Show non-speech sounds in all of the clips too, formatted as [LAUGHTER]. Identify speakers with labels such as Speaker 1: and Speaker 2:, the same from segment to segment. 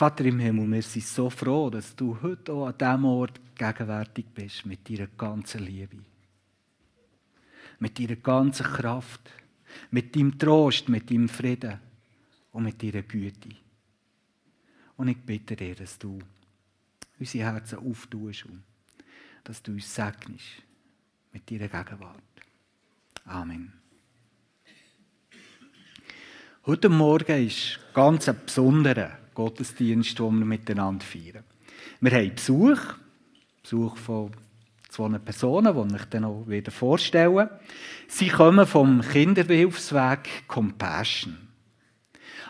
Speaker 1: Vater im Himmel, wir sind so froh, dass du heute auch an diesem Ort gegenwärtig bist mit deiner ganzen Liebe. Mit deiner ganzen Kraft, mit deinem Trost, mit deinem Frieden und mit deiner Güte. Und ich bitte dir, dass du unsere Herzen auftust und dass du uns segnest mit deiner Gegenwart. Amen. Heute Morgen ist ganz ein besonderer Gottesdienst, den wir miteinander feiern. Wir haben Besuch, Besuch von zwei Personen, die ich dann noch wieder vorstellen Sie kommen vom Kinderhilfsweg Compassion.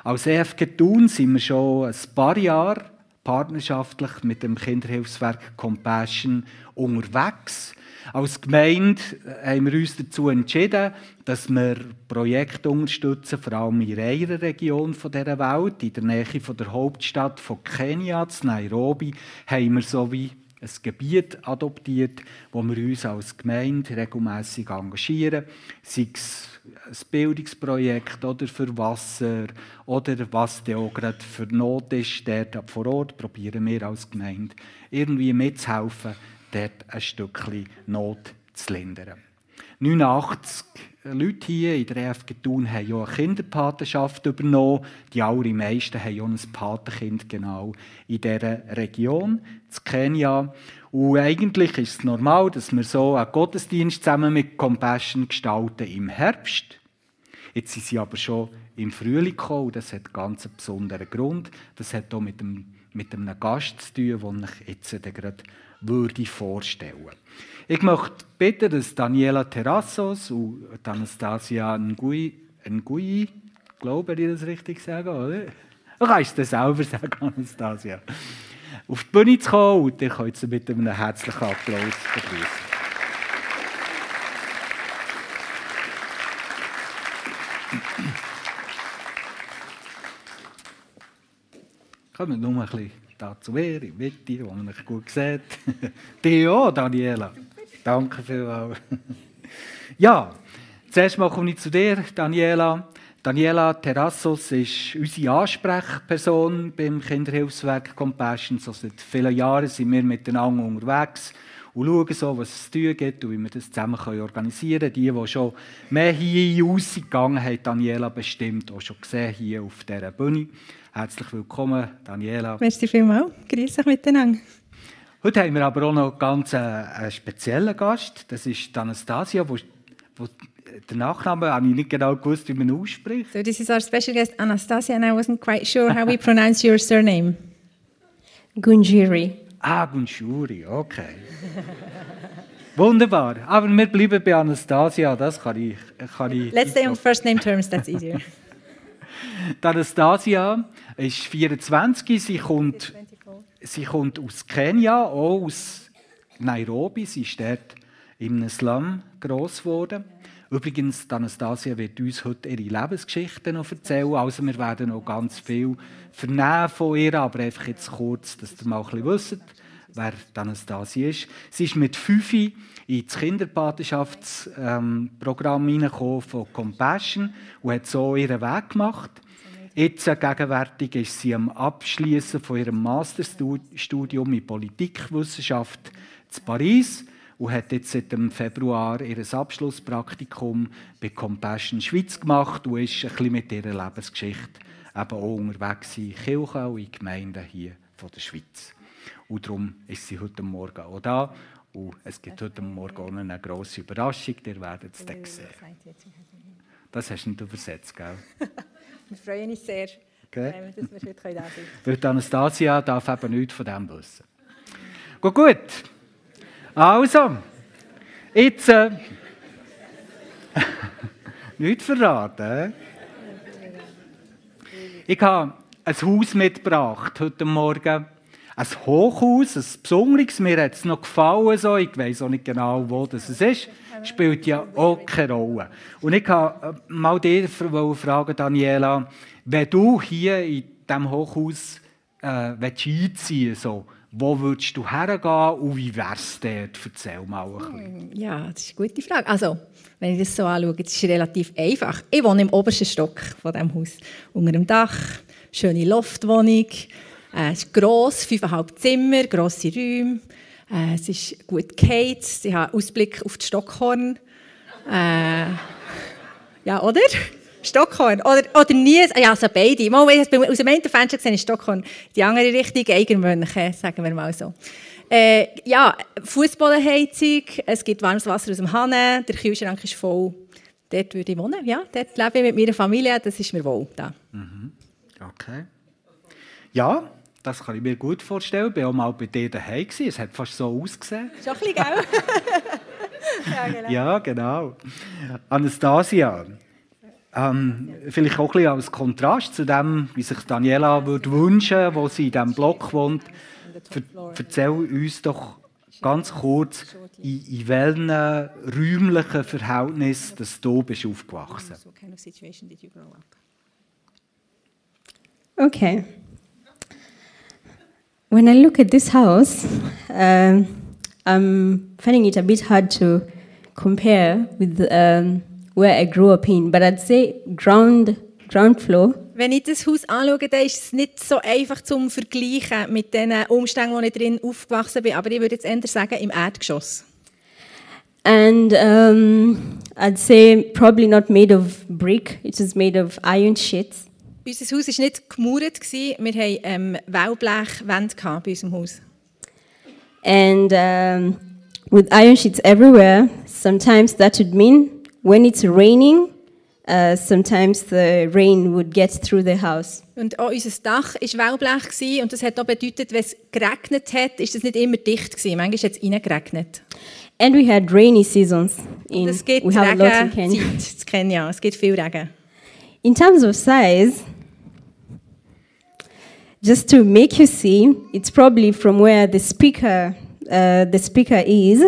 Speaker 1: Als EFG Thun sind wir schon ein paar Jahre partnerschaftlich mit dem Kinderhilfswerk Compassion unterwegs. Als Gemeinde haben wir uns dazu entschieden, dass wir Projekte unterstützen, vor allem in einer Region dieser Welt, in der Nähe der Hauptstadt von Kenia, Nairobi, haben wir so wie ein Gebiet adoptiert, wo wir uns als Gemeinde regelmäßig engagieren, sei es ein Bildungsprojekt oder für Wasser oder was dann auch gerade für Not ist, dort vor Ort probieren wir als Gemeinde irgendwie mitzuhelfen, dort ein Stückchen Not zu lindern. 89 Leute hier in der EFG Thun haben ja eine Kinderpatenschaft übernommen. Die allermeisten haben ja ein Patenkind genau in dieser Region, in Kenia. Und eigentlich ist es normal, dass wir so einen Gottesdienst zusammen mit Compassion gestalten im Herbst. Jetzt sind sie aber schon im Frühling gekommen das hat ganz einen besonderen Grund. Das hat auch mit, dem, mit einem Gast zu tun, den ich jetzt gerade würde vorstellen Ich möchte bitten, dass Daniela Terrassos und Anastasia Ngui, Ngui glaube ich, das richtig sagen, oder? Du kannst es selber sagen, Anastasia. Auf die Bühne zu kommen und ich könnt mit einem herzlichen Applaus begrüßen. Kommt nur ein bisschen da zu mir, in die Mitte, wo man mich gut sieht. [LAUGHS] Dir auch, Daniela. Danke vielmals. [LAUGHS] ja, zuerst mal komme ich zu dir, Daniela. Daniela Terrassos ist unsere Ansprechperson beim Kinderhilfswerk Compassion. So seit vielen Jahren sind wir miteinander unterwegs und schauen so, was es zu tun gibt und wie wir das zusammen organisieren können. Die, die schon mehr hier rausgegangen haben, Daniela bestimmt auch schon gesehen hier auf dieser Bühne. Herzlich willkommen, Daniela.
Speaker 2: Merci vielmals. Grüß euch miteinander.
Speaker 1: Heute haben wir aber auch noch ganz einen, äh, einen speziellen Gast. Das ist Anastasia, wo, wo den Nachnamen habe ich nicht genau gewusst, wie man ausspricht.
Speaker 2: So this is our special guest Anastasia and I wasn't quite sure how we pronounce your surname.
Speaker 3: Gunjiri.
Speaker 1: Ah, Gunjuri, okay. Wunderbar. Aber wir bleiben bei Anastasia, das kann ich... Kann ich
Speaker 2: Let's stay on first name terms, that's easier.
Speaker 1: Anastasia ist 24, sie kommt, sie kommt aus Kenia, auch aus Nairobi. Sie ist dort im Slum gross geworden. Übrigens, Anastasia wird uns heute ihre Lebensgeschichte noch erzählen. Also wir werden noch ganz viel vernehmen von ihr, aber einfach jetzt kurz, dass ihr mal ein bisschen wisst, wer die Anastasia ist. Sie ist mit fünf ins Kinderpatenschaftsprogramm ähm, von Compassion und hat so ihren Weg gemacht. Jetzt gegenwärtig ist sie am Abschließen von ihrem Masterstudium in Politikwissenschaft in Paris und hat jetzt seit dem Februar ihr Abschlusspraktikum bei Compassion Schweiz gemacht und ist ein bisschen mit ihrer Lebensgeschichte eben auch unterwegs in Kirchen und in Gemeinden hier von der Schweiz. Und darum ist sie heute Morgen auch da. Und es gibt heute Morgen auch eine grosse Überraschung, ihr werdet es dann sehen. Das hast du nicht übersetzt, gell? [LAUGHS]
Speaker 2: Wir freuen uns sehr, okay. dass wir heute da sind.
Speaker 1: Weil Anastasia darf eben nichts von dem wissen. Gut, gut. Also, jetzt... Äh, [LAUGHS] nichts verraten. Ich habe ein Haus mitgebracht heute Morgen. Ein Hochhaus, ein besonderes. Mir hat es noch gefallen. So. Ich weiß auch nicht genau, wo das ist spielt ja auch keine Rolle. Und ich kann äh, mal dir fragen, Daniela, wenn du hier in diesem Hochhaus äh, einziehen so, wo würdest du hergehen und wie wäre es dort? Erzähl mal ein bisschen.
Speaker 2: Ja, das ist eine gute Frage. Also, wenn ich das so anschaue, das ist relativ einfach. Ich wohne im obersten Stock von diesem Haus. Unter dem Dach, schöne Loftwohnung, Äh, es ist gross, fünfeinhalb Zimmer, grosse Räume. Äh, es ist gut geheizt. Ich habe Ausblick auf die Stockhorn. Äh, ja, oder? Stockhorn. Oder, oder nie, ja, also beide. Mal, aus dem einen Fenster gesehen ist Stockhorn. Die andere Richtung Eigermönche, sagen wir mal so. Äh, ja, Fußbodenheizung, es gibt warmes Wasser aus dem Hahn, der Kühlschrank ist voll. Dort würde ich wohnen, ja. Dort lebe ich mit meiner Familie, das ist mir wohl. Da.
Speaker 1: Mhm. Okay. Ja, das kann ich mir gut vorstellen. Ich war auch mal bei dir daheim. Es hat fast so ausgesehen.
Speaker 2: Schon ein bisschen, gell? [LAUGHS]
Speaker 1: ja, genau. Ja, genau. Anastasia, ähm, vielleicht auch ein bisschen als Kontrast zu dem, wie sich Daniela würde wünschen wo sie in diesem Block wohnt. Ver erzähl uns doch ganz kurz, in, in welchen räumlichen Verhältnissen dass du bist aufgewachsen
Speaker 3: Okay. When I look at this house, um, I'm finding it a bit hard to compare with um, where I grew up in, but I'd say ground, ground floor.
Speaker 2: Wenn ich das Haus anschaue, dann ist es nicht so einfach zum Vergleichen mit den Umständen, wo ich drin aufgewachsen bin. Aber ich würde jetzt eher sagen, im Erdgeschoss.
Speaker 3: And um, I'd say probably not made of brick, it was made of iron sheets.
Speaker 2: Unser Haus war nicht gemauert, wir hatten ähm, Wellblechwände bei unserem Haus.
Speaker 3: And um, with iron sheets everywhere, sometimes that would mean when it's raining, uh, sometimes the rain would get through the house.
Speaker 2: Und auch unser Dach war Wellblech und das hat auch bedeutet, wenn es geregnet hat, ist es nicht immer dicht gewesen. Manchmal hat es reingeregnet.
Speaker 3: And we had rainy seasons. In,
Speaker 2: es gibt
Speaker 3: we have a lot in Kenya.
Speaker 2: Zeit in Kenya. Es gibt viel Regen.
Speaker 3: In terms of size, just to make you see, it's probably from where the speaker, uh, the speaker is.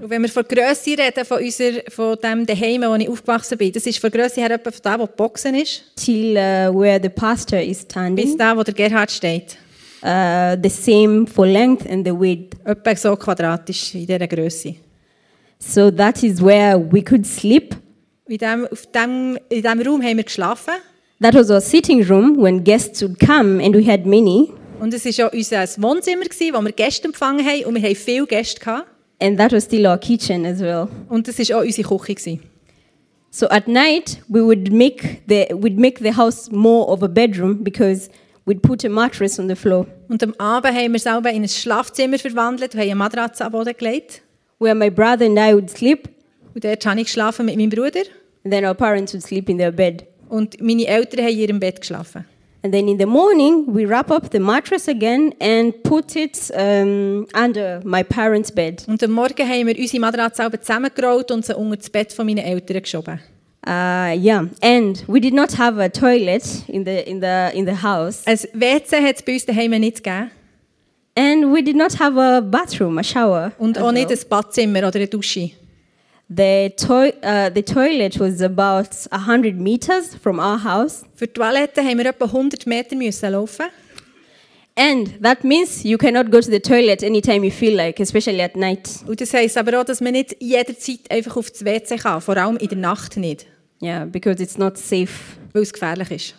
Speaker 2: Und wenn wir von Grösse reden, von, unserer, von dem Daheim, wo ich aufgewachsen bin, das ist von Grösse her etwa von da, wo die Boxen ist.
Speaker 3: Till uh, where the pastor is standing.
Speaker 2: Bis da, wo der Gerhard steht.
Speaker 3: Uh, the same for length and the width.
Speaker 2: Etwa so quadratisch in dieser Grösse.
Speaker 3: So that is where we could sleep.
Speaker 2: In dem, auf dem, in diesem Raum haben wir geschlafen.
Speaker 3: That was our sitting room when guests would come and we had many.
Speaker 2: Und es war auch unser Wohnzimmer, wo wir Gäste empfangen haben und wir hatten viele Gäste. Gehabt.
Speaker 3: And that was still our kitchen as well.
Speaker 2: Und das war auch unsere Küche.
Speaker 3: So at night we would make the we'd make the house more of a bedroom because we'd put a mattress on the floor.
Speaker 2: Und am Abend haben wir selber in ein Schlafzimmer verwandelt und haben eine Matratze am Boden gelegt.
Speaker 3: Where my brother and I would sleep.
Speaker 2: Und dort habe ich geschlafen mit meinem Bruder.
Speaker 3: And then our parents would sleep in their bed.
Speaker 2: Und meine Eltern haben in ihrem Bett geschlafen.
Speaker 3: And then in the morning, we wrap up the mattress again and put it um, under my parents' bed.
Speaker 2: Und am Morgen haben wir unsere Matratze zusammengerollt und sie unter das Bett von meinen Eltern geschoben.
Speaker 3: Uh, yeah, and we did not have a toilet in the in the in the house.
Speaker 2: Ein WC hat es bei uns daheim nicht gegeben.
Speaker 3: And we did not have a bathroom, a shower.
Speaker 2: Und auch well. nicht ein Badzimmer oder eine Dusche.
Speaker 3: The, toi uh, the toilet was about 100 meters from our house.
Speaker 2: Für die Toilette haben wir etwa 100 Meter müssen laufen.
Speaker 3: And that means you cannot go to the toilet anytime you feel like, especially at night.
Speaker 2: Und das heisst aber auch, dass man nicht jederzeit einfach auf das WC kann, vor allem in der Nacht nicht.
Speaker 3: Yeah, because it's not safe.
Speaker 2: Weil es gefährlich ist.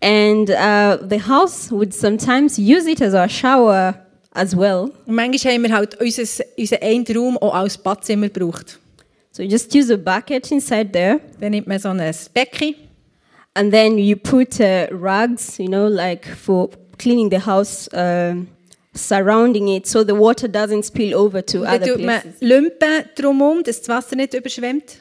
Speaker 3: And uh, the house would sometimes use it as our shower as well.
Speaker 2: Und manchmal haben wir halt unser, unseren einen Raum auch als Badzimmer gebraucht.
Speaker 3: So you just use a bucket inside there.
Speaker 2: Dann nimmt man so ein Becken.
Speaker 3: And then you put uh, rugs, you know, like for cleaning the house, uh, surrounding it, so the water doesn't spill over to
Speaker 2: Und
Speaker 3: other
Speaker 2: dann tut man
Speaker 3: places.
Speaker 2: Lumpen drumherum, dass das Wasser nicht überschwemmt.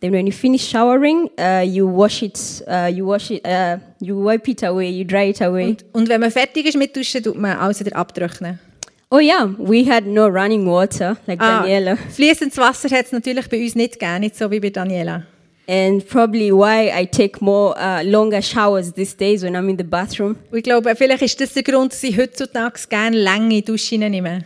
Speaker 3: Then when you finish showering, uh, you wash it, uh, you wash it, uh, you wipe it away, you dry it away.
Speaker 2: Und, und wenn man fertig ist mit Duschen, tut man alles wieder abtrocknen.
Speaker 3: Oh yeah, we had no running water like
Speaker 2: Ah,
Speaker 3: Daniela,
Speaker 2: fließendes Wasser hat es natürlich bei uns nicht gegeben, nicht so wie bei Daniela.
Speaker 3: and probably why I take more uh, longer showers these days when I'm in the bathroom.
Speaker 2: Ich glaube, vielleicht ist das der Grund, dass ich heutzutage gerne lange Duschen nehme.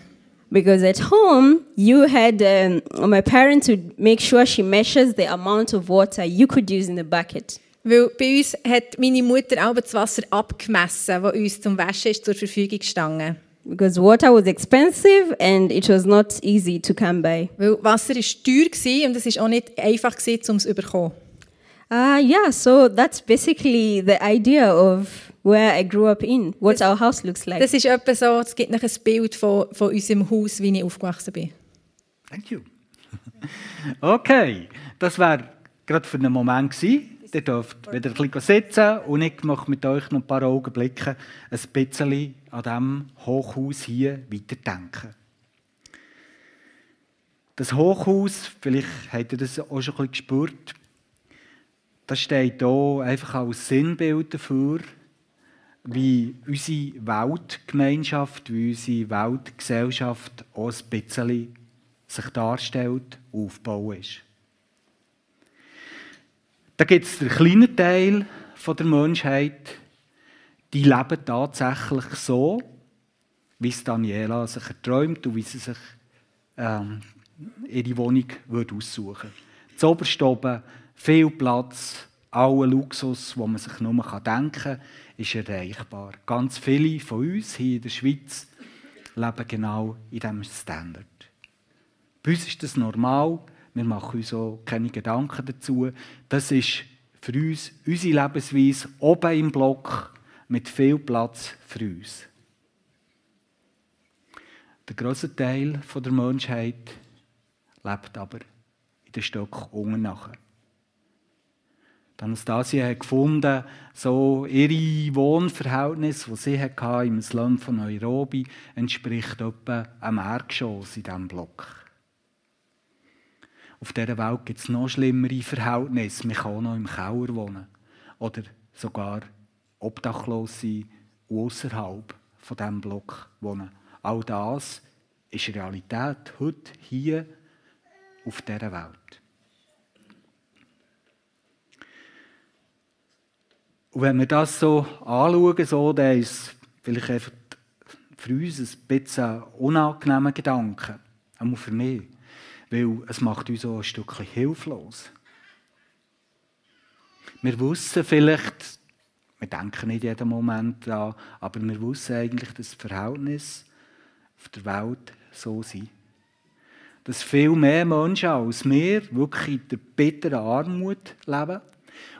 Speaker 3: Because at home, you had um, my parents would make sure she measures the amount of water you could use in the bucket.
Speaker 2: Weil bei uns hat meine Mutter auch das Wasser abgemessen, das uns zum Waschen ist zur Verfügung gestanden.
Speaker 3: Because water was expensive and it was not easy to come by.
Speaker 2: Weil Wasser war teuer gewesen und es war auch nicht einfach, gewesen, um es zu bekommen.
Speaker 3: Uh, yeah, so that's basically the idea of where I grew up in, what our house looks like.
Speaker 2: Das ist etwa so, es gibt noch ein Bild von, von unserem Haus, wie ich aufgewachsen bin.
Speaker 1: Thank you. [LAUGHS] okay, das wäre gerade für einen Moment gewesen. Ihr dürft wieder ein bisschen sitzen und ich möchte mit euch noch ein paar Augenblicke ein bisschen an diesem Hochhaus hier weiterdenken. Das Hochhaus, vielleicht habt ihr das auch schon ein bisschen gespürt, das steht hier einfach als Sinnbild dafür, wie unsere Weltgemeinschaft, wie unsere Weltgesellschaft auch ein bisschen sich darstellt aufbauen ist. Da gibt es den kleinen Teil der Menschheit, die leben tatsächlich so, wie es Daniela sich erträumt und wie sie sich ähm, ihre Wohnung würde aussuchen würde. Zoberst oben, viel Platz, aller Luxus, wo man sich nur denken kann, ist erreichbar. Ganz viele von uns hier in der Schweiz leben genau in diesem Standard. Bei uns ist das normal, wir machen uns auch keine Gedanken dazu. Das ist für uns unsere Lebensweise oben im Block mit viel Platz für uns. Der grosse Teil der Menschheit lebt aber in den Stock unten nachher. Anastasia hat gefunden, so ihre Wohnverhältnis, das sie hatte im Slum von Nairobi, entspricht etwa einem Erdgeschoss in diesem Block. Auf dieser Welt gibt es noch schlimmere Verhältnisse. Man kann auch noch im Keller wohnen. Oder sogar obdachlos sein und außerhalb von diesem Block wohnen. All das ist Realität heute hier auf dieser Welt. Und wenn wir das so anschauen, so, dann ist es vielleicht einfach für uns ein bisschen unangenehmer Gedanke. Auch für mich. Weil es macht uns auch ein Stückchen hilflos. Wir wissen vielleicht, wir denken nicht jeden Moment daran, aber wir wissen eigentlich, dass das Verhältnis auf der Welt so sind. Dass viel mehr Menschen als wir wirklich in der bitteren Armut leben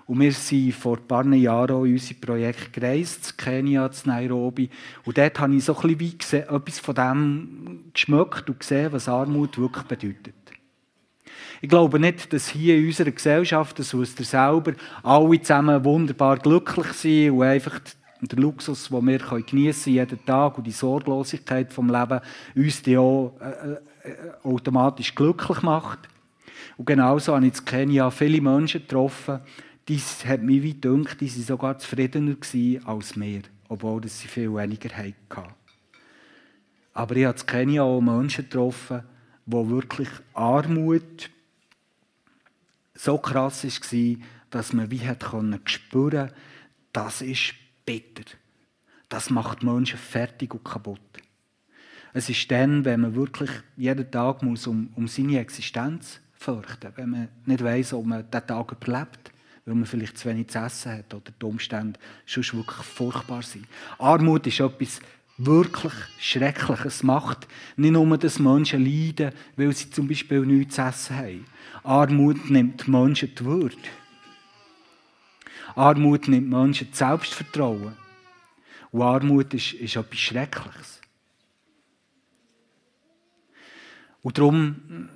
Speaker 1: und wir sind vor ein paar Jahren in unser Projekt gereist, zu Kenia, zu Nairobi. Und dort habe ich so ein bisschen etwas von dem geschmeckt und gesehen, was Armut wirklich bedeutet. Ich glaube nicht, dass hier in unserer Gesellschaft, das wisst ihr selber, alle zusammen wunderbar glücklich sind und einfach der Luxus, den wir geniessen jeden Tag und die Sorglosigkeit vom Leben uns die auch äh, äh, automatisch glücklich macht. Und genauso habe ich in Kenia viele Menschen getroffen, dies hat mich wie gedacht, die waren sogar zufriedener als wir, obwohl sie viel weniger hatten. Aber ich habe in Kenia auch Menschen getroffen, wo wirklich Armut so krass war, dass man wie hat spüren das ist bitter. Das macht Menschen fertig und kaputt. Es ist dann, wenn man wirklich jeden Tag muss um, um seine Existenz fürchten muss, wenn man nicht weiß, ob man diesen Tag überlebt weil man vielleicht zu wenig zu essen hat oder die Umstände schon wirklich furchtbar sind. Armut ist etwas wirklich Schreckliches. Es macht nicht nur, dass Menschen leiden, weil sie zum Beispiel nichts zu essen haben. Armut nimmt Menschen die Würde. Armut nimmt Menschen das Selbstvertrauen. Und Armut ist, ist etwas Schreckliches. Und darum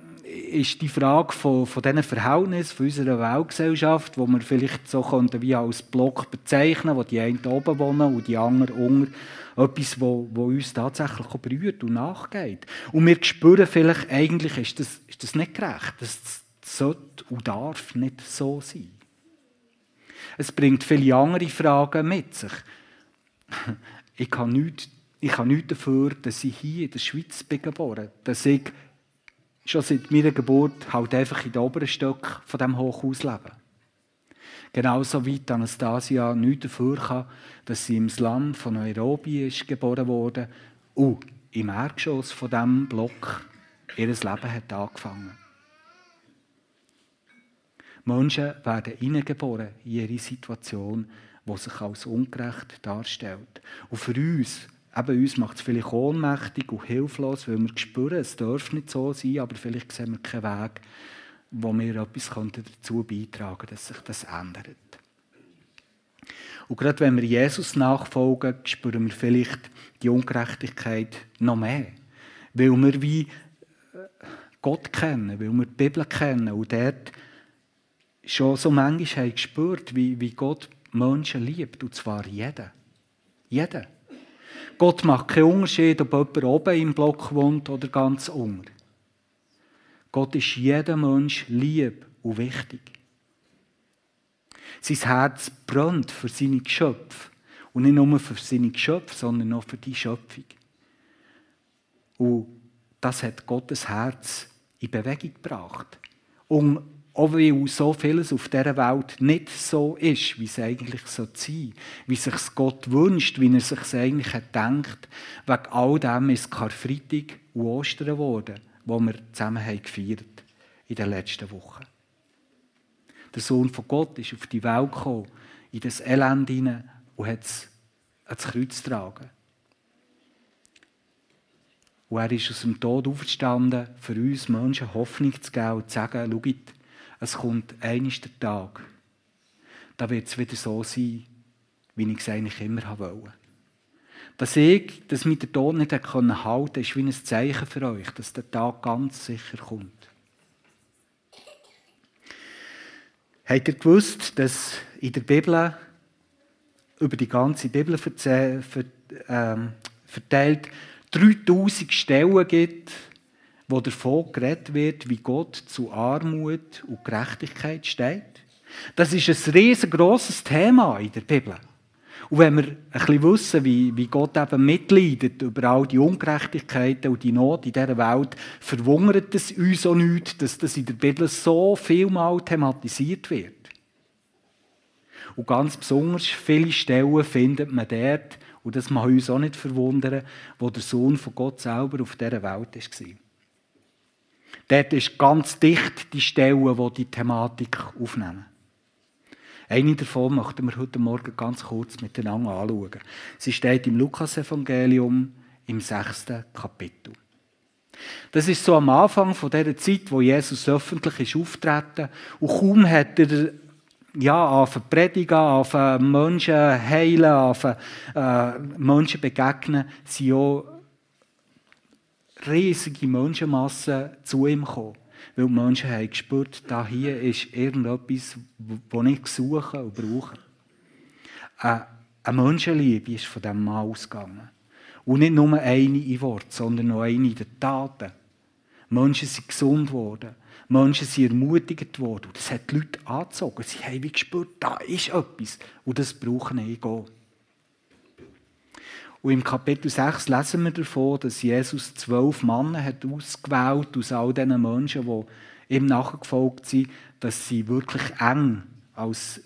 Speaker 1: ist die Frage von, von diesen Verhältnissen von unserer Weltgesellschaft, wo man vielleicht so könnte wie als Block bezeichnen, wo die einen oben wohnen und die anderen unten, etwas, wo, wo uns tatsächlich berührt und nachgeht. Und wir spüren vielleicht, eigentlich ist das, ist das nicht gerecht. Das sollte und darf nicht so sein. Es bringt viele andere Fragen mit sich. Ich kann nichts, ich kann nichts dafür, dass ich hier in der Schweiz bin geboren, dass ich schon seit meiner Geburt halt einfach in den oberen Stock von diesem Hochhaus leben. Genauso wie Anastasia nichts dafür kann, dass sie im Slum von Nairobi ist geboren wurde und im Erdgeschoss von diesem Block ihr Leben hat angefangen. Menschen werden hineingeboren in ihre Situation, die sich als ungerecht darstellt. Und für uns eben uns macht es vielleicht ohnmächtig und hilflos, weil wir spüren, es darf nicht so sein, aber vielleicht sehen wir keinen Weg, wo wir etwas dazu beitragen könnten, dass sich das ändert. Und gerade wenn wir Jesus nachfolgen, spüren wir vielleicht die Ungerechtigkeit noch mehr. Weil wir wie äh, Gott kennen, weil wir die Bibel kennen und dort schon so manchmal haben gespürt, wie, wie Gott Menschen liebt, und zwar jeden. Jeden. Gott macht keinen Unterschied, ob jemand oben im Block wohnt oder ganz unten. Gott ist jedem Mensch lieb und wichtig. Sein Herz brennt für seine Geschöpfe. Und nicht nur für seine Geschöpfe, sondern auch für die Schöpfung. Und das hat Gottes Herz in Bewegung gebracht. Und auch weil so vieles auf dieser Welt nicht so ist, wie es eigentlich sein sollte, wie sich Gott wünscht, wie er sich eigentlich denkt, wegen all dem ist Karfreitag und Ostern geworden, wo wir zusammen haben gefeiert in den letzten Wochen. Der Sohn von Gott ist auf die Welt gekommen, in das Elend hinein und hat es ans Kreuz getragen. Und er ist aus dem Tod aufgestanden, für uns Menschen Hoffnung zu geben und zu sagen, schaut, es kommt eines der Tag, da wird es wieder so sein, wie ich es eigentlich immer wollte. Dass ich, dass mich der Tod nicht halten konnte, ist wie ein Zeichen für euch, dass der Tag ganz sicher kommt. Habt ihr gewusst, dass in der Bibel, über die ganze Bibel ähm, verteilt, 3000 Stellen gibt, wo davon geredet wird, wie Gott zu Armut und Gerechtigkeit steht. Das ist ein riesengroßes Thema in der Bibel. Und wenn wir ein bisschen wissen, wie, wie Gott eben mitleidet über all die Ungerechtigkeiten und die Not in dieser Welt, verwundert es uns auch nicht, dass das in der Bibel so vielmal thematisiert wird. Und ganz besonders viele Stellen findet man dort, und das mag uns auch nicht verwundern, wo der Sohn von Gott selber auf dieser Welt war. Dort ist ganz dicht die Stellen, die die Thematik aufnehmen. Eine davon möchten wir heute Morgen ganz kurz miteinander anschauen. Sie steht im Lukasevangelium im sechsten Kapitel. Das ist so am Anfang von der Zeit, wo Jesus öffentlich ist auftreten und kaum hat er ja, anfangen predigen, anfangen Menschen heilen, anfangen äh, Menschen begegnen, sind auch riesige Menschenmassen zu ihm gekommen. Weil die Menschen haben gespürt, da hier ist irgendetwas, das ich suche und brauche. Äh, eine Menschenliebe ist von diesem Mann ausgegangen. Und nicht nur eine in Wort, sondern auch eine in den Taten. Menschen sind gesund worden. Menschen sind ermutigt worden. Und das hat die Leute angezogen. Sie haben wie gespürt, da ist etwas. Und das brauchen ich auch. Und im Kapitel 6 lesen wir davon, dass Jesus zwölf Männer hat ausgewählt aus all diesen Menschen, die ihm nachgefolgt sind, dass sie wirklich eng als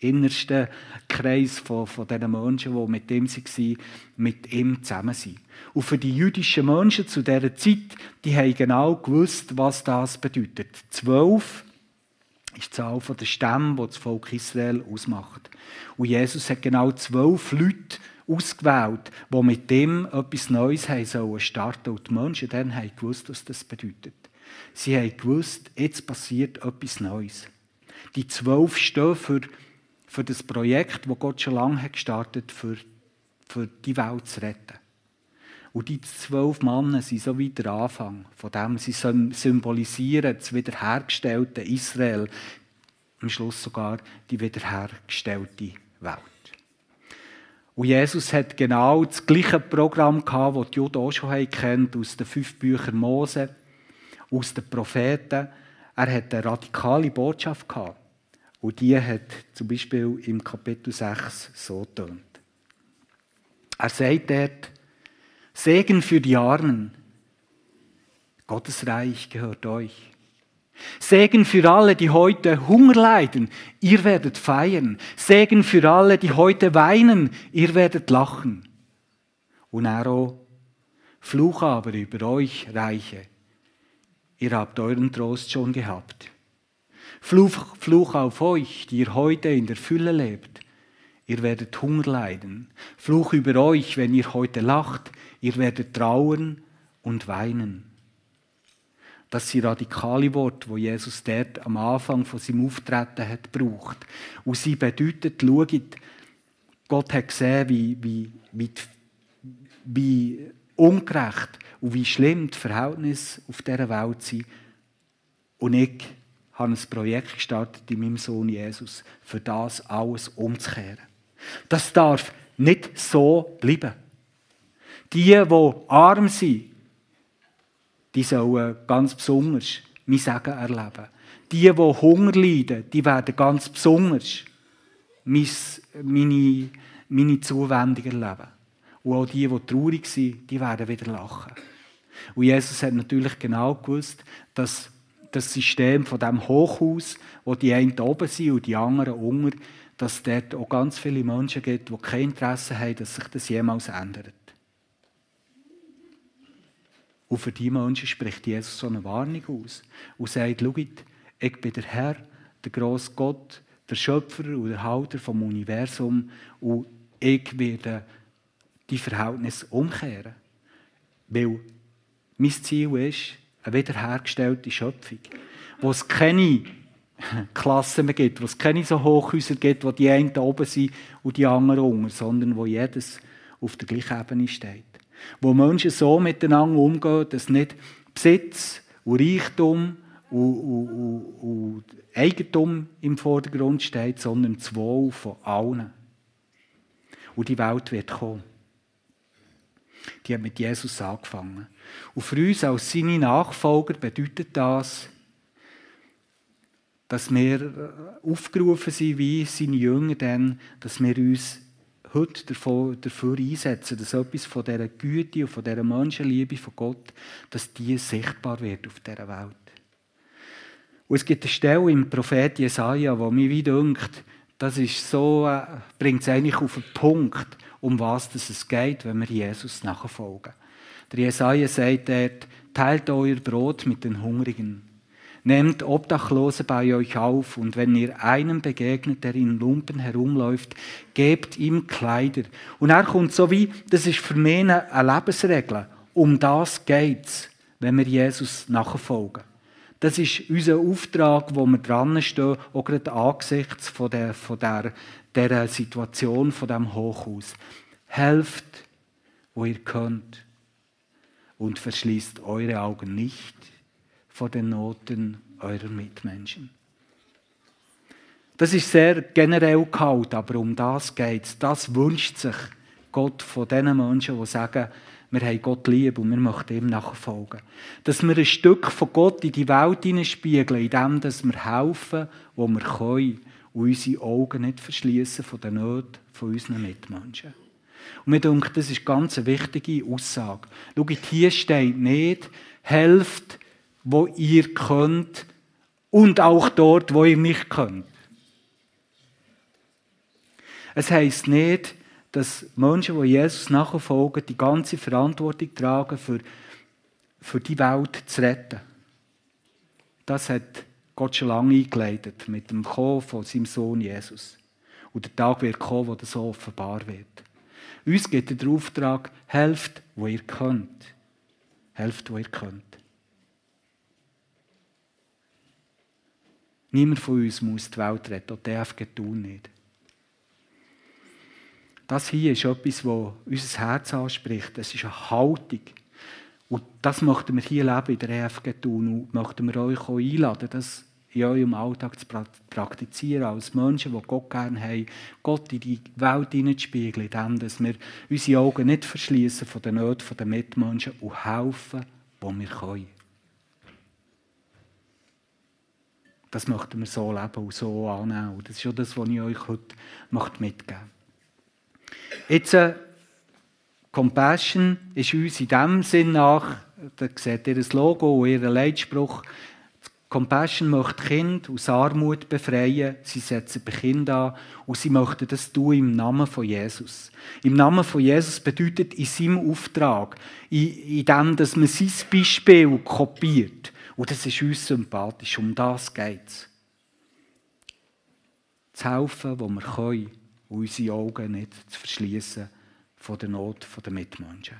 Speaker 1: innersten Kreis von, von diesen Menschen, die mit ihm waren, mit ihm zusammen sind. Und für die jüdischen Menschen zu dieser Zeit, die haben genau gewusst, was das bedeutet. Zwölf ist die Zahl der Stämme, die das Volk Israel ausmacht. Und Jesus hat genau zwölf Leute ausgewählt, die mit dem etwas Neues haben sollen starten. Und die Menschen dann haben gewusst, was das bedeutet. Sie haben gewusst, jetzt passiert etwas Neues. Die zwölf stehen für, für das Projekt, das Gott schon lange hat gestartet für, für die Welt zu retten. Und die zwölf Männer sind so wie der Anfang von dem. Sie symbolisieren das wiederhergestellte Israel, am Schluss sogar die wiederhergestellte Welt. Und Jesus hat genau das gleiche Programm gehabt, das die Juden auch schon kennt, aus den fünf Büchern Mose, aus den Propheten. Er hat eine radikale Botschaft gehabt. Und die hat zum Beispiel im Kapitel 6 so tönt. Er sagt dort, Segen für die Armen. Gottes Reich gehört euch. Segen für alle, die heute Hunger leiden, ihr werdet feiern. Segen für alle, die heute weinen, ihr werdet lachen. Und er Fluch aber über euch, Reiche, ihr habt euren Trost schon gehabt. Fluch, Fluch auf euch, die ihr heute in der Fülle lebt, ihr werdet Hunger leiden. Fluch über euch, wenn ihr heute lacht, ihr werdet trauern und weinen. Das sind radikale Worte, die Jesus dort am Anfang von seinem Auftreten hat gebraucht. Und sie bedeutet, schaut, Gott hat gesehen, wie, wie, wie, wie ungerecht und wie schlimm die Verhältnisse auf dieser Welt sind. Und ich habe ein Projekt gestartet in meinem Sohn Jesus, für das alles umzukehren. Das darf nicht so bleiben. Die, die arm sind, die sollen ganz besonders mein Segen erleben. Die, die Hunger leiden, die werden ganz besonders meine, meine Zuwendung erleben. Und auch die, die traurig sind, die werden wieder lachen. Und Jesus hat natürlich genau gewusst, dass das System von dem Hochhaus, wo die einen oben sind und die anderen unten, dass es dort auch ganz viele Menschen gibt, die kein Interesse haben, dass sich das jemals ändert. Und für diese Menschen spricht Jesus so eine Warnung aus und sagt, schaut, ich bin der Herr, der grosse Gott, der Schöpfer und der Halter vom Universum und ich werde die Verhältnisse umkehren. Weil mein Ziel ist eine wiederhergestellte Schöpfung, wo es keine [LAUGHS] Klassen mehr gibt, wo es keine so Hochhäuser gibt, wo die einen oben sind und die anderen unten, sondern wo jedes auf der gleichen Ebene steht. Wo Menschen so miteinander umgehen, dass nicht Besitz und Reichtum und, und, und, und Eigentum im Vordergrund steht, sondern das Wohl von allen. Und die Welt wird kommen. Die hat mit Jesus angefangen. Und für uns als seine Nachfolger bedeutet das, dass wir aufgerufen sind, wie seine Jünger, dann, dass wir uns heute dafür einsetzen, dass etwas von dieser Güte und von dieser Menschenliebe von Gott, dass die sichtbar wird auf dieser Welt. Und es gibt eine Stelle im Prophet Jesaja, wo mir wie denkt, das ist so, äh, bringt es eigentlich auf den Punkt, um was es geht, wenn wir Jesus nachfolgen. Der Jesaja sagt dort, teilt euer Brot mit den Hungrigen. Nehmt Obdachlose bei euch auf und wenn ihr einem begegnet, der in Lumpen herumläuft, gebt ihm Kleider. Und er kommt so wie, das ist für mich eine Lebensregel. Um das geht's, wenn wir Jesus nachfolgen. Das ist unser Auftrag, wo wir dran stehen, auch gerade angesichts von der, von der, der Situation, von dem Hochhaus. Helft, wo ihr könnt und verschließt eure Augen nicht vor den Noten eurer Mitmenschen. Das ist sehr generell gehalten, aber um das geht es. Das wünscht sich Gott von den Menschen, die sagen, wir haben Gott lieb und wir möchten ihm nachfolgen. Dass wir ein Stück von Gott in die Welt hineinspiegeln, indem wir helfen, wo wir können und unsere Augen nicht verschließen von den Nöten von unseren Mitmenschen. Und mir denke, das ist ganz eine wichtige Aussage. Schaut, hier steht nicht, helft wo ihr könnt und auch dort, wo ihr nicht könnt. Es heißt nicht, dass Menschen, die Jesus nachfolgen, die ganze Verantwortung tragen, für, für die Welt zu retten. Das hat Gott schon lange eingeleitet mit dem Kommen von seinem Sohn Jesus. Und der Tag wird kommen, wo das so offenbar wird. Uns geht der Auftrag, helft, wo ihr könnt. Helft, wo ihr könnt. Niemand von uns muss die Welt retten, auch DFG tun nicht. Das hier ist etwas, das unser Herz anspricht. Es ist eine Haltung. Und das möchten wir hier leben in der EFG tun und möchten wir euch auch einladen, das in eurem Alltag zu praktizieren, als Menschen, die Gott gerne haben, Gott in die Welt hineinzuspiegeln, indem wir unsere Augen nicht verschließen von den Nöten der Mitmenschen und helfen, wo wir können. Das möchten wir so leben und so annehmen. Und das ist schon das, was ich euch heute mitgeben möchte. Jetzt, äh, Compassion ist uns in dem Sinn nach, da seht ihr das Logo und ihren Leitspruch, Compassion möchte Kinder aus Armut befreien. Sie setzen bei Kindern an und sie möchten das tun im Namen von Jesus. Im Namen von Jesus bedeutet in seinem Auftrag, in, in dem, dass man sein Beispiel kopiert. Und das ist uns sympathisch. Um das geht es. Zu helfen, wo wir können, und unsere Augen nicht zu verschließen von der Not der Mitmenschen.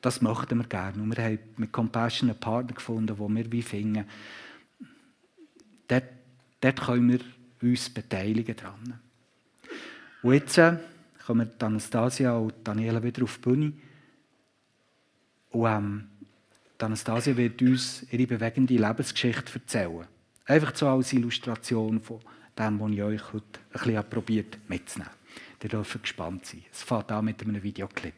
Speaker 1: das möchten wir gerne. Und wir haben mit Compassion einen Partner gefunden, wo wir wie finden, dort, dort können wir uns beteiligen dran. Und jetzt äh, kommen Anastasia und Daniela wieder auf die Bühne. Und ähm, Anastasia wird uns ihre bewegende Lebensgeschichte erzählen. Einfach so als Illustration von dem, was ich euch heute ein bisschen probiert mitzunehmen. Ihr dürft gespannt sein. Es fängt an mit einem Videoclip.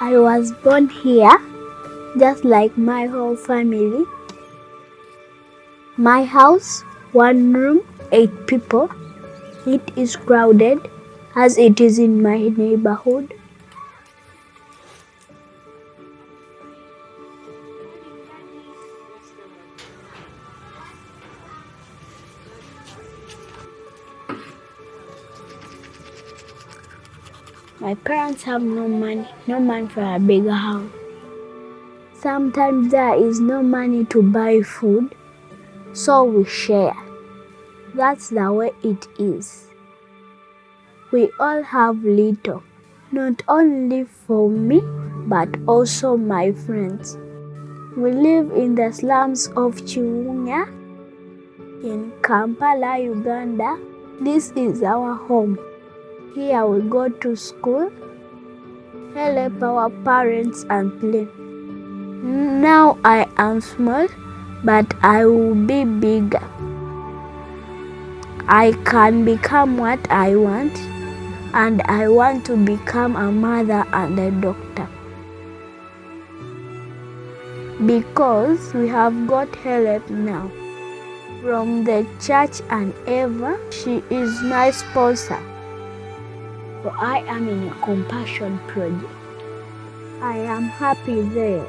Speaker 4: I was born here, just like my whole family. My house, one room, eight people. It is crowded as it is in my neighborhood. My parents have no money, no money for a bigger house. Sometimes there is no money to buy food, so we share. That's the way it is. We all have little, not only for me, but also my friends. We live in the slums of Chiunga in Kampala, Uganda. This is our home. Here we go to school, help our parents and play. Now I am small, but I will be bigger. I can become what I want, and I want to become a mother and a doctor. Because we have got help now from the church and Eva, she is my sponsor. I am in a compassion project. I am happy there.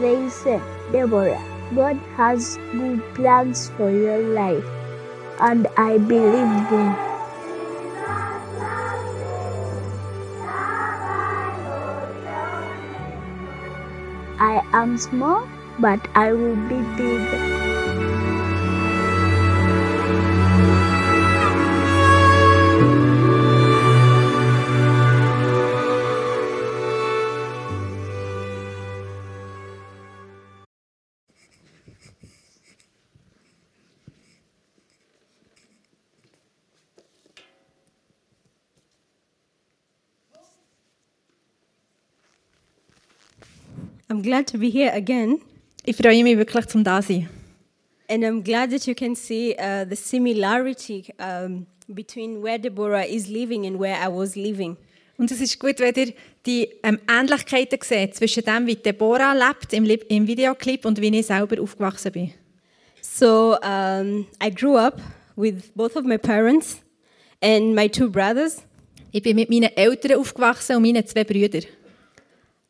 Speaker 4: They say, Deborah, God has good plans for your life, and I believe them. I am small, but I will be big.
Speaker 3: I'm glad to be here again,
Speaker 2: Ich freue mich wirklich zum da sein.
Speaker 3: and I'm glad that you can see uh, the similarity um, between where Deborah is living and where I was living.
Speaker 2: Und es ist gut, wenn ihr die ähm, Ähnlichkeiten seht zwischen dem, wie Deborah lebt im, im Videoclip und wie ich selber aufgewachsen bin.
Speaker 3: So um, I grew up with both of my parents and my two brothers.
Speaker 2: Ich bin mit meinen Eltern aufgewachsen und meinen zwei Brüdern.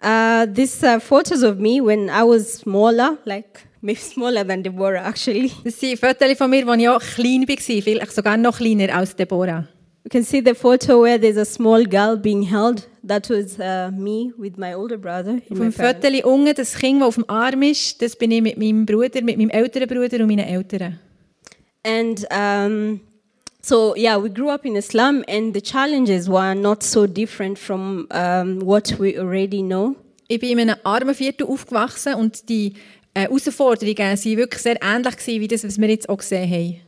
Speaker 3: Uh, these are photos of me when I was smaller, like [LAUGHS] maybe smaller than Deborah actually. [LAUGHS]
Speaker 2: Das sind Fotos von mir, als ich auch klein war, vielleicht sogar noch kleiner als Deborah.
Speaker 3: You can see the photo where there's a small girl being held. That was uh, me with my older brother.
Speaker 2: Auf dem. Foto unten, das Kind, das auf dem Arm ist, das bin ich mit meinem Bruder, mit meinem älteren Bruder und meinen Eltern.
Speaker 3: And um, so, yeah, we grew up in a slum, and the challenges were not so different from um, what we already know.
Speaker 2: Ich bin in einem armen Viertel aufgewachsen und die äh, Herausforderungen waren wirklich sehr ähnlich gewesen, wie das, was wir jetzt auch gesehen haben.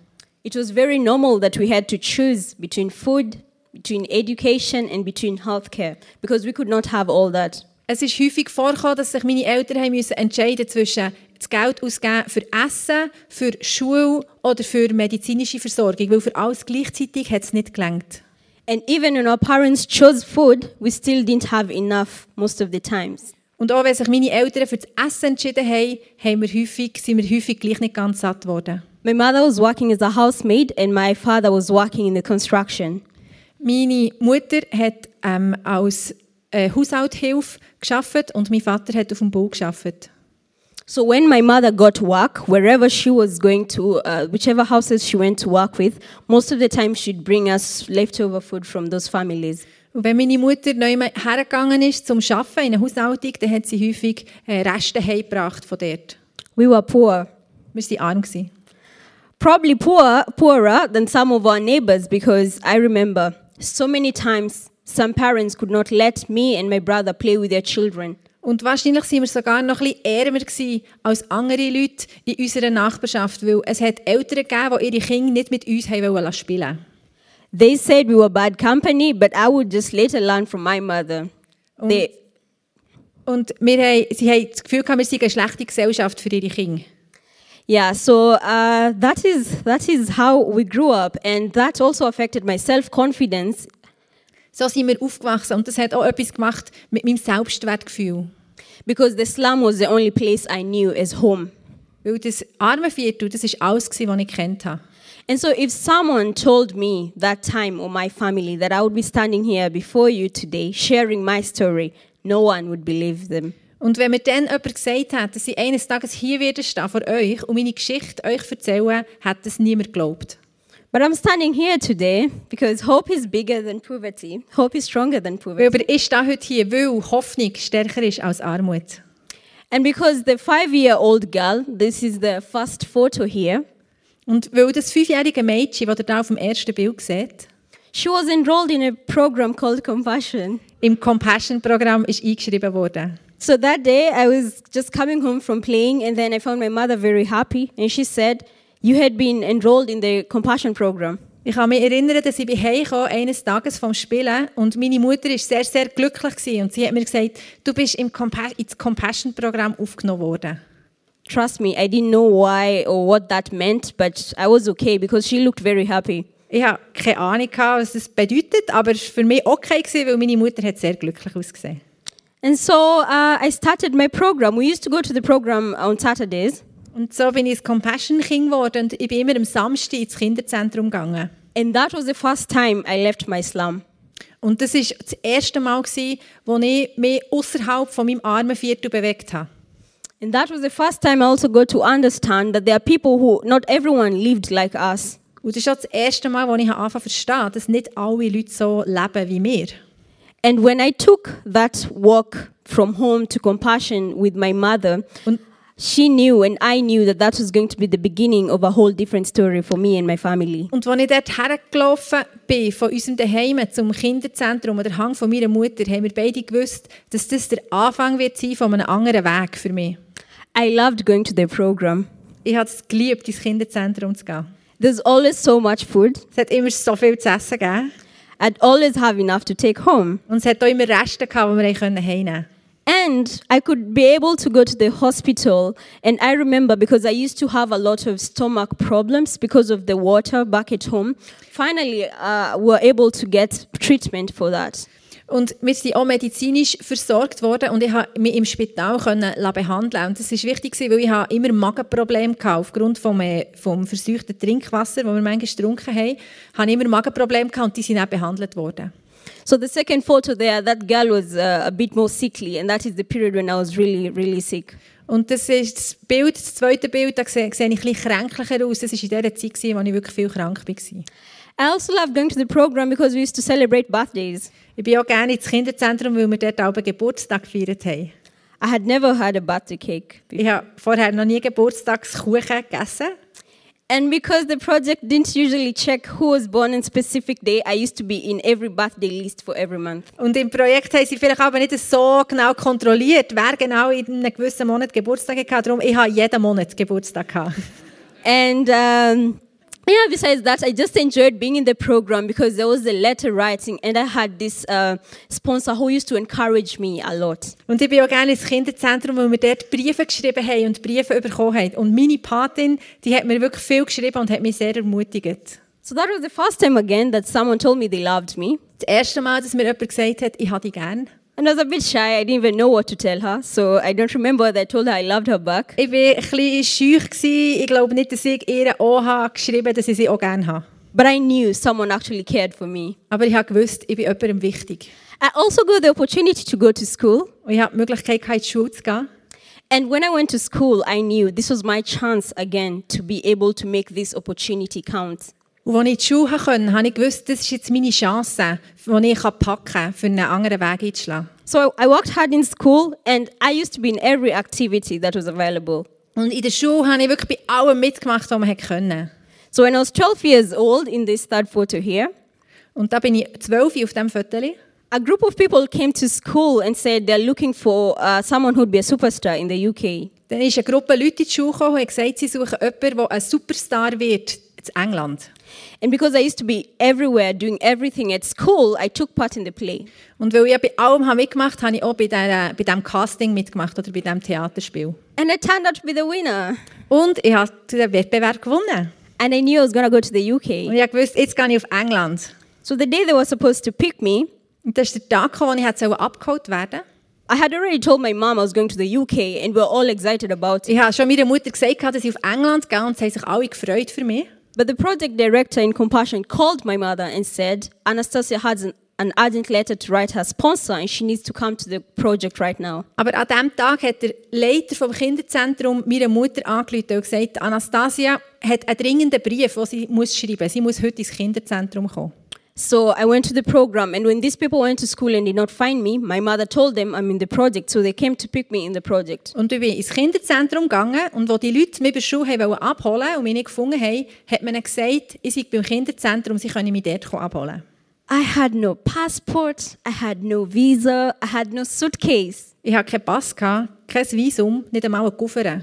Speaker 3: It was very normal that we had to choose between food, between education, and between healthcare because we could not have all that.
Speaker 2: Es ist häufig vorgekommen, dass sich meine Eltern haben müssen entscheiden zwischen das Geld ausgeben für Essen, für Schule oder für medizinische Versorgung, weil für alles gleichzeitig hat es nicht gelangt.
Speaker 3: And even when our parents chose food, we still didn't have enough most of the times.
Speaker 2: Und auch wenn sich meine Eltern für das Essen entschieden haben, haben wir häufig, sind wir häufig gleich nicht ganz satt worden.
Speaker 3: My mother was working as a housemaid, and my father was working in the construction.
Speaker 2: Meine Mutter hat ähm, als äh, Haushaltshilfe geschafft und mein Vater hat auf dem Bau geschafft.
Speaker 3: So when my mother got work, wherever she was going to, uh, whichever houses she went to work with, most of the time she'd bring us leftover food from those families.
Speaker 2: Und wenn meine Mutter neu hergegangen ist zum Arbeiten in einer Haushaltung, dann hat sie häufig äh, Reste heimgebracht von dort.
Speaker 3: We were poor,
Speaker 2: Wir waren arm. Gewesen.
Speaker 3: probably poor, poorer than some of our neighbors because I remember so many times some parents could not let me and my brother play with their children.
Speaker 2: Und wahrscheinlich waren wir sogar noch ein bisschen ärmer gewesen als andere Leute in unserer Nachbarschaft, weil es hat Eltern gegeben, die ihre Kinder nicht mit uns haben spielen
Speaker 3: They said we were bad company, but I would just later learn from my mother. They,
Speaker 2: Und wir haben, sie haben das Gefühl gehabt, wir sind eine schlechte Gesellschaft für ihre Kinder.
Speaker 3: yeah, so uh, that is that is how we grew up, and that also affected my self confidence
Speaker 2: So sind wir aufgewachsen und das hat auch etwas gemacht mit meinem Selbstwertgefühl.
Speaker 3: Because the slum was the only place I knew as home.
Speaker 2: Weil das Armenviertel, das war alles, gewesen, was ich kennt habe.
Speaker 3: And so, if someone told me that time or my family that I would be standing here before you today sharing my story, no one would believe them.
Speaker 2: Und wenn mir dann jemand gesagt hat, dass ich eines Tages hier werde stehen vor euch und meine Geschichte euch erzählen, hat das niemand geglaubt.
Speaker 3: But I'm standing here today because hope is bigger than poverty. Hope is stronger than poverty.
Speaker 2: aber ich stehe heute hier, weil Hoffnung stärker ist als Armut.
Speaker 3: And because the five year old girl, this is the first photo here,
Speaker 2: Und weil das fünfjährige Mädchen, das ihr da auf dem ersten Bild seht,
Speaker 3: she was enrolled in a program called Compassion.
Speaker 2: im Compassion-Programm ist eingeschrieben worden.
Speaker 3: So that day, I was just coming home from playing, and then I found my mother very happy, and she said, You had been enrolled in the Compassion program.
Speaker 2: Ich kann mich erinnern, dass ich bin heimgekommen, eines Tages vom Spielen und meine Mutter war sehr, sehr glücklich gewesen. und sie hat mir gesagt, du bist im Compa ins Compassion-Programm aufgenommen worden.
Speaker 3: Trust me, I didn't know why or what that meant, but I was okay because she looked very happy.
Speaker 2: Ich hatte keine Ahnung, was das bedeutet, aber es war für mich okay, gewesen, weil meine Mutter hat sehr glücklich ausgesehen.
Speaker 3: And so uh, I started my program. We used to go to the program on Saturdays.
Speaker 2: Und so bin ich ein Compassion-Kind geworden und ich bin immer am Samstag ins Kinderzentrum gegangen.
Speaker 3: And that was the first time I left my slum.
Speaker 2: Und das war das erste Mal, gewesen, wo ich mich außerhalb von meinem armen Viertel bewegt habe.
Speaker 3: And that was the first time I also got to understand that there are people who, not everyone lived like us.
Speaker 2: Und das ist auch das erste Mal, wo ich angefangen zu verstehen, dass nicht alle Leute so leben wie wir.
Speaker 3: And when I took that walk from home to compassion with my mother,
Speaker 2: Und,
Speaker 3: she knew and I knew that that was going to be the beginning of a whole different story for me and my family.
Speaker 2: und als ich dort hergelaufen bin, von unserem Daheim zum Kinderzentrum, an der Hang von meiner Mutter, haben wir beide gewusst, dass das der Anfang wird sein von einem anderen Weg für mich.
Speaker 3: I loved going to the program.
Speaker 2: Ich habe es geliebt, ins Kinderzentrum zu gehen.
Speaker 3: There's always so much food.
Speaker 2: Es hat immer so viel zu essen gegeben.
Speaker 3: I'd always have enough to take home.
Speaker 2: Und es hat auch immer Reste gehabt, die wir heimnehmen konnten.
Speaker 3: And I could be able to go to the hospital. And I remember because I used to have a lot of stomach problems because of the water back at home. Finally, uh, we were able to get treatment for that.
Speaker 2: Und wir sind auch medizinisch versorgt worden und ich konnte mich im Spital behandeln. Und das war wichtig, weil ich immer Magenprobleme hatte. Aufgrund vom, äh, vom verseuchten Trinkwasser, das wir manchmal getrunken haben, habe ich immer Magenprobleme und die sind auch behandelt worden.
Speaker 3: So the second photo there, that girl was uh, a bit more sickly, and that is the period when I was really, really sick.
Speaker 2: Und das ist das Bild, das zweite Bild, da sehe, sehe ich ein bisschen kränklicher aus. Das war in der Zeit, gewesen, als ich wirklich viel krank war.
Speaker 3: I also love going to the program because we used to celebrate birthdays.
Speaker 2: Ich bin auch gerne ins Kinderzentrum, weil wir dort auch Geburtstag gefeiert haben.
Speaker 3: I had never had a birthday cake before.
Speaker 2: Ich habe vorher noch nie Geburtstagskuchen gegessen.
Speaker 3: And because the project didn't usually check who was born on specific day, I used to be in every birthday list for every month.
Speaker 2: Und im Projekt haben sie vielleicht aber nicht so genau kontrolliert, wer genau in einem gewissen Monat Geburtstag hatte. Darum, ich habe jeden Monat Geburtstag gehabt.
Speaker 3: And um, yeah, besides that, I just enjoyed being in the program because there was the letter writing, and I had this uh, sponsor who used to encourage me a lot.
Speaker 2: Und ich bin auch gerne ins Kinderzentrum, weil wir dort Briefe geschrieben haben und Briefe bekommen haben. Und meine Patin, die hat mir wirklich viel geschrieben und hat mich sehr ermutigt.
Speaker 3: So that was the first time again that someone told me they loved me.
Speaker 2: Das erste Mal, dass mir jemand gesagt hat, ich habe dich gern.
Speaker 3: And I was a bit shy. I didn't even know what to tell her. So I don't remember that I told her I loved her back.
Speaker 2: Ich war ein bisschen schüch. Ich glaube nicht, dass ich ihr auch geschrieben dass ich sie auch gerne habe.
Speaker 3: But I knew someone actually cared for me.
Speaker 2: Aber ich habe gewusst, ich bin jemandem wichtig.
Speaker 3: I also got the opportunity to go to school.
Speaker 2: Und ich habe die Möglichkeit, in die Schule zu gehen.
Speaker 3: And when I went to school, I knew this was my chance again to be able to make this opportunity count.
Speaker 2: Und als ich in die Schule konnte, habe ich gewusst, das ist jetzt meine Chance, die ich packen kann, für einen anderen Weg einzuschlagen.
Speaker 3: So I worked hard in school, and I used to be in every activity that was available.
Speaker 2: Und in der Schule habe ich wirklich bei allem mitgemacht, was man konnte.
Speaker 3: So when I was 12 years old, in this third photo here,
Speaker 2: Und da bin ich zwölf auf diesem Foto.
Speaker 3: a group of people came to school and said they're looking for uh, someone who'd be a superstar in the UK.
Speaker 2: Dann ist eine Gruppe Leute in die Schule gekommen und hat gesagt, sie suchen jemanden, der ein Superstar wird in England.
Speaker 3: And because I used to be everywhere doing everything at school, I took part in the play.
Speaker 2: Und weil ich bei allem habe mitgemacht habe, ich auch bei, der, bei diesem Casting mitgemacht oder bei diesem Theaterspiel.
Speaker 3: And I turned out to be the winner.
Speaker 2: Und ich habe den Wettbewerb gewonnen.
Speaker 3: And I knew I was going to go to the
Speaker 2: Und
Speaker 3: UK.
Speaker 2: ich wusste, jetzt gehe ich auf England.
Speaker 3: So the day they were supposed to pick me,
Speaker 2: Und das ist der Tag, wo ich hätte abgeholt werden
Speaker 3: I had already told my mom I was going to the UK, and we were all excited about it.
Speaker 2: Ich habe schon meiner Mutter gesagt, dass ich auf England gehe und sie haben sich alle gefreut für mich.
Speaker 3: But the project director in Compassion called my mother and said, Anastasia has an, an urgent letter to write her sponsor, and she needs to come to the project right now.
Speaker 2: Aber an diesem Tag hat der Leiter vom Kinderzentrum meiner Mutter angerufen und gesagt, Anastasia hat einen dringenden Brief, den sie muss schreiben muss. Sie muss heute ins Kinderzentrum kommen.
Speaker 3: So I went to the program, and when these people went to school and did not find me, my mother told them I'm in the project, so they came to pick me in the project.
Speaker 2: Und ich bin ins Kinderzentrum gegangen und wo die Leute mich bei der Schule wollen abholen und mich nicht gefunden haben, hat man ihnen gesagt, ich sei beim Kinderzentrum, sie können mich dort abholen.
Speaker 3: I had no passport, I had no visa, I had no suitcase.
Speaker 2: Ich hatte keinen Pass, kein Visum, nicht einmal einen Koffer.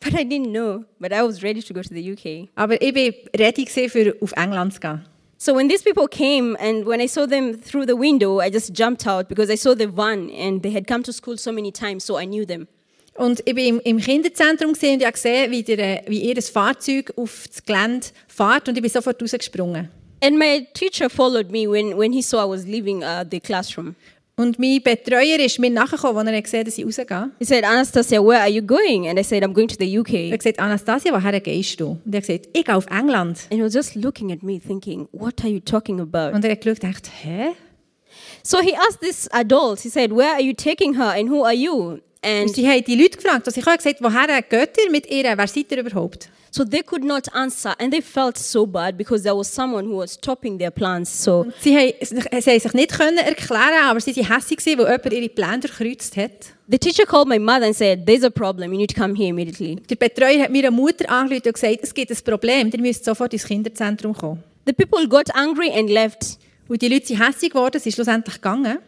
Speaker 3: But I didn't know, but I was ready to go to the UK.
Speaker 2: Aber ich war ready, für auf England zu gehen.
Speaker 3: So when these people came and when I saw them through the window, I just jumped out because I saw the van and they had come to school so many times, so I knew them.
Speaker 2: Und ich war im, im Kinderzentrum gesehen und ich gesehen, wie, der, wie ihr Fahrzeug auf das Gelände fährt und ich bin sofort rausgesprungen.
Speaker 3: And my teacher followed me when, when he saw I was leaving uh, the classroom.
Speaker 2: Und mein Betreuer ist mir nachgekommen, als er gesehen hat, dass ich rausgehe.
Speaker 3: He said, Anastasia, where are you going? And I said, I'm going to the
Speaker 2: Er
Speaker 3: UK.
Speaker 2: hat gesagt, Anastasia, woher gehst du? Und er hat gesagt, ich gehe auf England.
Speaker 3: And he was just looking at me thinking, what are you talking about?
Speaker 2: Und er hat geschaut und hä?
Speaker 3: So he asked this adult, he said, where are you taking her and who are you? And
Speaker 2: Und sie haben die Leute gefragt, also ich habe gesagt, woher geht ihr mit ihr? Wer seid ihr überhaupt?
Speaker 3: so they could not answer and they felt so bad because there was someone who was stopping their plans. So
Speaker 2: Sie haben, sie haben sich nicht können erklären, aber sie waren hässlich, weil jemand ihre Pläne durchkreuzt hat.
Speaker 3: the teacher called my mother and said, there's a problem, you need to come here immediately.
Speaker 2: Der Betreuer hat meiner Mutter angerufen und gesagt, es gibt ein Problem, ihr müsst sofort ins Kinderzentrum kommen.
Speaker 3: The people got angry and left.
Speaker 2: Und die Leute sind hässlich geworden, sie sind schlussendlich gegangen.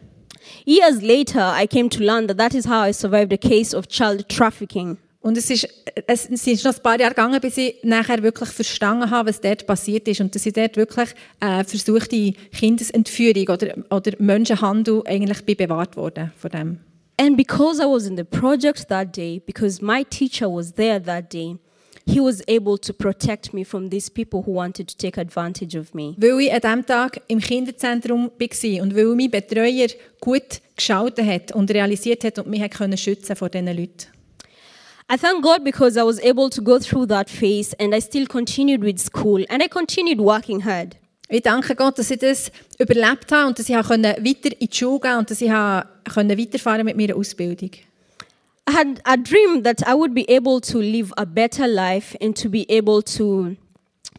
Speaker 3: Years later, I came to learn that that is how I survived a case of child trafficking.
Speaker 2: Und es ist, es, ist noch ein paar Jahre gegangen, bis ich nachher wirklich verstanden habe, was dort passiert ist. Und dass ich dort wirklich äh, versuchte Kindesentführung oder, oder Menschenhandel eigentlich bin bewahrt worden von dem.
Speaker 3: And because I was in the project that day, because my teacher was there that day, was able to protect me from these people who wanted to take advantage of me.
Speaker 2: Weil ich an diesem Tag im Kinderzentrum war und weil mein Betreuer gut geschaut hat und realisiert hat und mich hat schützen vor diesen Leuten.
Speaker 3: I thank God because I was able to go through that phase and I still continued with school and I continued working hard.
Speaker 2: Ich danke Gott, dass ich das überlebt habe und dass ich weiter in die Schule gehen und dass ich weiterfahren mit meiner Ausbildung.
Speaker 3: I had a dream that I would be able to live a better life and to be able to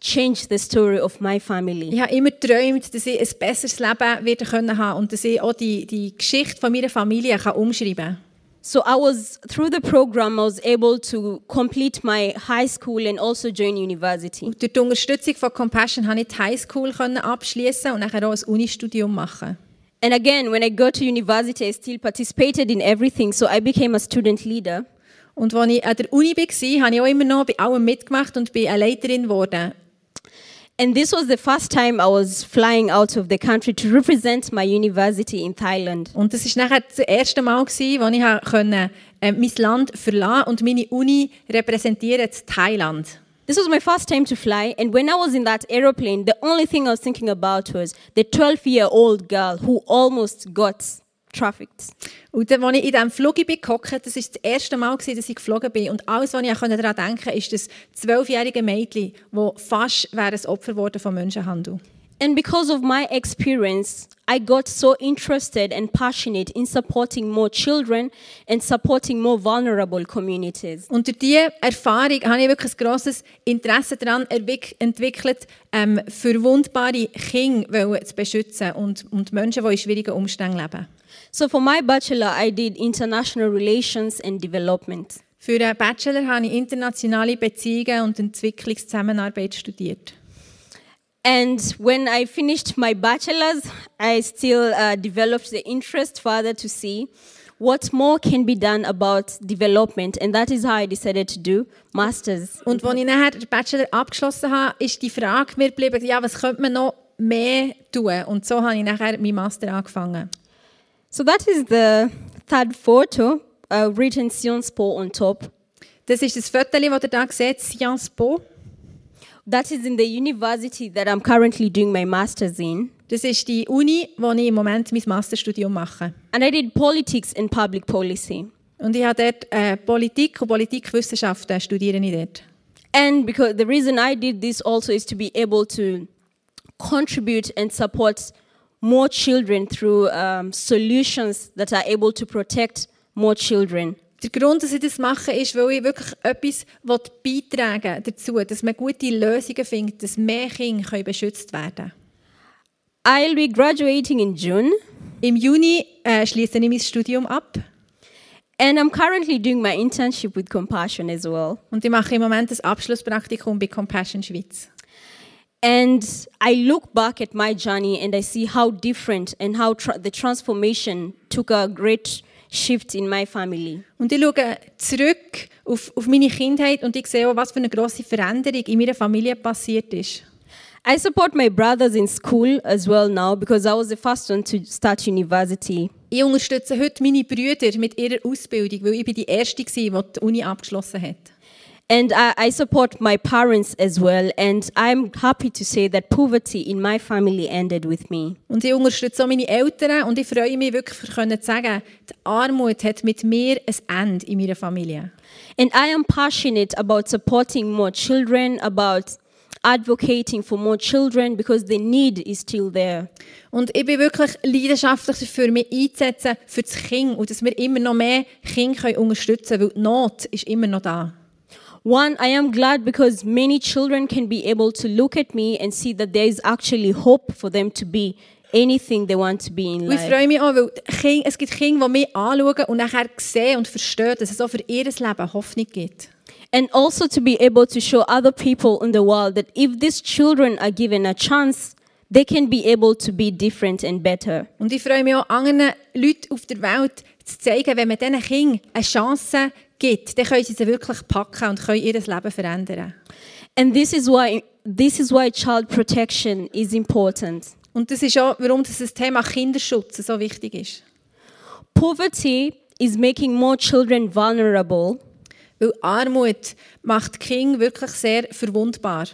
Speaker 3: change the story of my family.
Speaker 2: Ich habe immer geträumt, dass ich ein besseres Leben werden können haben und dass ich auch die, die Geschichte von meiner Familie kann umschreiben kann.
Speaker 3: So I was through the program I was able to complete my high school and also join university.
Speaker 2: Und durch die Unterstützung von Compassion konnte ich die Highschool können abschließen und nachher auch ein Unistudium machen.
Speaker 3: And again, when I got to university, I still participated in everything, so I became a student leader.
Speaker 2: Und als ich an der Uni war, habe ich auch immer noch bei allem mitgemacht und bin eine Leiterin geworden.
Speaker 3: And this was the first time I was flying out of the country to represent my university in Thailand.
Speaker 2: Und das war nachher das erste Mal, gewesen, wo ich können, äh, mein Land verlassen und meine Uni repräsentieren in Thailand.
Speaker 3: This was my first time to fly, and when I was in that aeroplane, the only thing I was thinking about was the 12 year old girl who almost got trafficked.
Speaker 2: Und dann, als ich in diesem Flug bin gehockt, das war das erste Mal, gewesen, dass ich geflogen bin. Und alles, was ich daran denken konnte, ist das zwölfjährige Mädchen, das fast wäre ein Opfer geworden von Menschenhandel.
Speaker 3: And because of my experience, I got so interested and passionate in supporting more children and supporting more vulnerable communities.
Speaker 2: Und durch diese Erfahrung habe ich wirklich ein grosses Interesse daran entwickelt, ähm, verwundbare Kinder zu beschützen und, und Menschen, die in schwierigen Umständen leben.
Speaker 3: So for my bachelor, I did international relations and development.
Speaker 2: Für einen Bachelor habe ich internationale Beziehungen und Entwicklungszusammenarbeit studiert.
Speaker 3: And when I finished my bachelor's, I still uh, developed the interest further to see what more can be done about development. And that is how I decided to do master's.
Speaker 2: Und als ich nachher den Bachelor abgeschlossen habe, ist die Frage mir geblieben, ja, was könnte man noch mehr tun? Und so habe ich nachher meinen Master angefangen.
Speaker 3: So that is the third photo, uh, written Sciences Po on top.
Speaker 2: Das ist das Foto, das ihr hier seht, Sciences Po.
Speaker 3: That is in the university that I'm currently doing my master's in.
Speaker 2: Das ist die Uni, wo ich im Moment mein Masterstudium mache.
Speaker 3: And I did politics and public policy.
Speaker 2: Und ich habe dort äh, Politik und Politikwissenschaften studiere ich dort.
Speaker 3: And because the reason I did this also is to be able to contribute and support more children through um, solutions that are able to protect more children.
Speaker 2: Der Grund, dass ich das mache, ist, weil ich wirklich etwas beitragen dazu, dass man gute Lösungen findet, dass mehr Kinder beschützt werden können.
Speaker 3: I'll be graduating in June,
Speaker 2: Im Juni äh, schließe ich mein Studium ab
Speaker 3: and I'm currently doing my internship with Compassion as well.
Speaker 2: und ich mache im Moment das Abschlusspraktikum bei Compassion Schweiz.
Speaker 3: And I look back at my journey and I see how different and how tra- the transformation took a great shift in my family.
Speaker 2: Und ich schaue zurück auf, auf meine Kindheit und ich sehe auch, was für eine grosse Veränderung in meiner Familie passiert ist.
Speaker 3: I support my brothers in school as well now because I was the first one to start university.
Speaker 2: Ich unterstütze heute meine Brüder mit ihrer Ausbildung, weil ich bin die Erste war, die die Uni abgeschlossen hat.
Speaker 3: And I, I support my parents as well. And I'm happy to say that poverty in my family ended with me.
Speaker 2: Und ich unterstütze auch meine Eltern und ich freue mich wirklich, für können zu sagen, die Armut hat mit mir ein Ende in meiner Familie.
Speaker 3: And I am passionate about supporting more children, about advocating for more children because the need is still there.
Speaker 2: Und ich bin wirklich leidenschaftlich dafür, mich einzusetzen für das Kind und dass wir immer noch mehr Kinder unterstützen können, weil die Not ist immer noch da.
Speaker 3: One, I am glad because many children can be able to look at me and see that there is actually hope for them to be anything they want to be in
Speaker 2: Und ich
Speaker 3: life.
Speaker 2: freue mich auch, weil Kinder, es gibt Kinder, die mich anschauen und nachher sehen und verstehen, dass es auch für ihr Leben Hoffnung gibt.
Speaker 3: And also to be able to show other people in the world that if these children are given a chance, they can be able to be different and better.
Speaker 2: Und ich freue mich auch, anderen Leuten auf der Welt zu zeigen, wenn man diesen Kindern eine Chance gibt, dann können sie sie wirklich packen und können ihr Leben verändern.
Speaker 3: And this is why this is why child protection is important.
Speaker 2: Und das ist auch, warum das Thema Kinderschutz so wichtig ist.
Speaker 3: Poverty is making more children vulnerable,
Speaker 2: Weil Armut macht Kinder wirklich sehr verwundbar.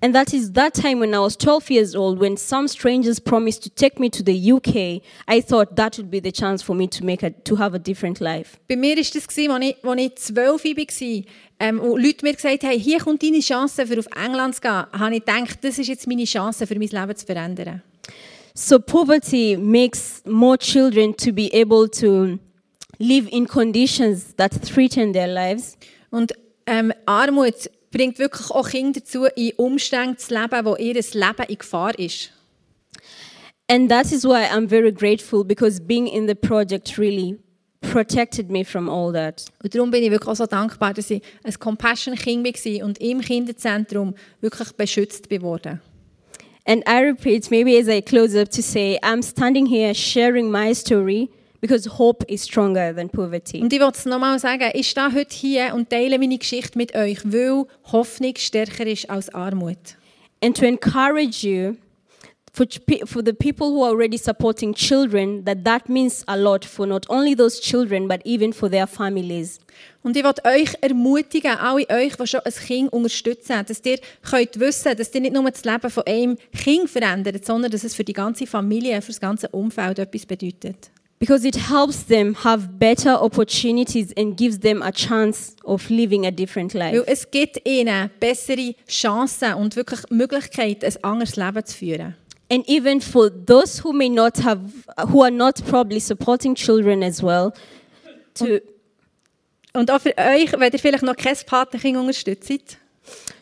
Speaker 3: And that is that time when I was 12 years old when some strangers promised to take me to the UK. I thought that would be the chance for me to make a, to have a different life.
Speaker 2: Bei mir war das, als ich, als ich zwölf war, ähm, und Leute mir gesagt haben, hier kommt deine Chance, für auf England zu gehen, habe ich gedacht, das ist jetzt meine Chance, für mein Leben zu verändern.
Speaker 3: So poverty makes more children to be able to live in conditions that threaten their lives.
Speaker 2: Und ähm, Armut bringt wirklich auch Kinder dazu, in Umständen zu leben, wo ihr Leben in Gefahr ist.
Speaker 3: And that is why I'm very grateful because being in the project really protected me from all that.
Speaker 2: Und darum bin ich wirklich auch so dankbar, dass ich ein Compassion-Kind war und im Kinderzentrum wirklich beschützt wurde.
Speaker 3: And I repeat, maybe as I close up, to say, I'm standing here sharing my story because hope is stronger than poverty.
Speaker 2: Und ich wollte es nochmal sagen, ich stehe heute hier und teile meine Geschichte mit euch, weil Hoffnung stärker ist als Armut.
Speaker 3: And to encourage you, for, for the people who are already supporting children, that that means a lot for not only those children, but even for their families.
Speaker 2: Und ich wollte euch ermutigen, alle euch, die schon ein Kind unterstützen, dass ihr könnt wissen, dass ihr nicht nur das Leben von einem Kind verändert, sondern dass es für die ganze Familie, für das ganze Umfeld etwas bedeutet.
Speaker 3: Because it helps them have better opportunities and gives them a chance of living a different
Speaker 2: Weil
Speaker 3: life.
Speaker 2: es gibt ihnen bessere Chancen und wirklich Möglichkeiten, ein anderes Leben zu führen.
Speaker 3: and even for those who may not have, who are not probably supporting children as well, to,
Speaker 2: Und auch für euch, wenn ihr vielleicht noch kein Patenkind unterstützt,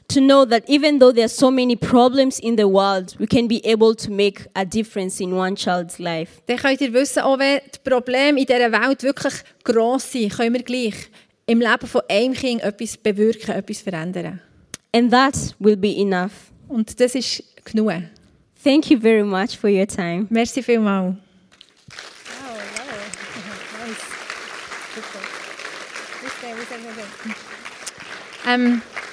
Speaker 3: to know that even though there are so many problems in the world, we can be able to make a difference in one child's life.
Speaker 2: dann könnt ihr wissen, auch wenn die Probleme in dieser Welt wirklich gross sind, können wir gleich im Leben von einem Kind etwas bewirken, etwas verändern.
Speaker 3: And that will be enough.
Speaker 2: Und das ist genug.
Speaker 3: Thank you very much for your time.
Speaker 2: Merci vielmals. Um, [LAUGHS]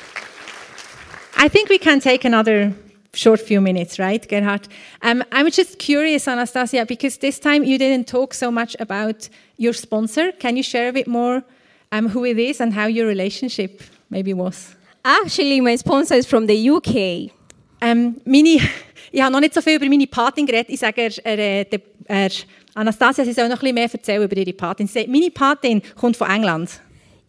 Speaker 2: I think we can take another short few minutes, right, Gerhard? Um, I'm just curious, Anastasia, because this time you didn't talk so much about your sponsor. Can you share a bit more um, who it is and how your relationship maybe was?
Speaker 3: Actually, my sponsor is from the UK.
Speaker 2: Ähm, meine, ich [LAUGHS] habe noch nicht so viel über meine Patin geredet. Ich sage, er, er, der- er, Anastasia, sie soll noch ein bisschen mehr erzählen über ihre Patin. Sie sagt, meine Patin kommt von England.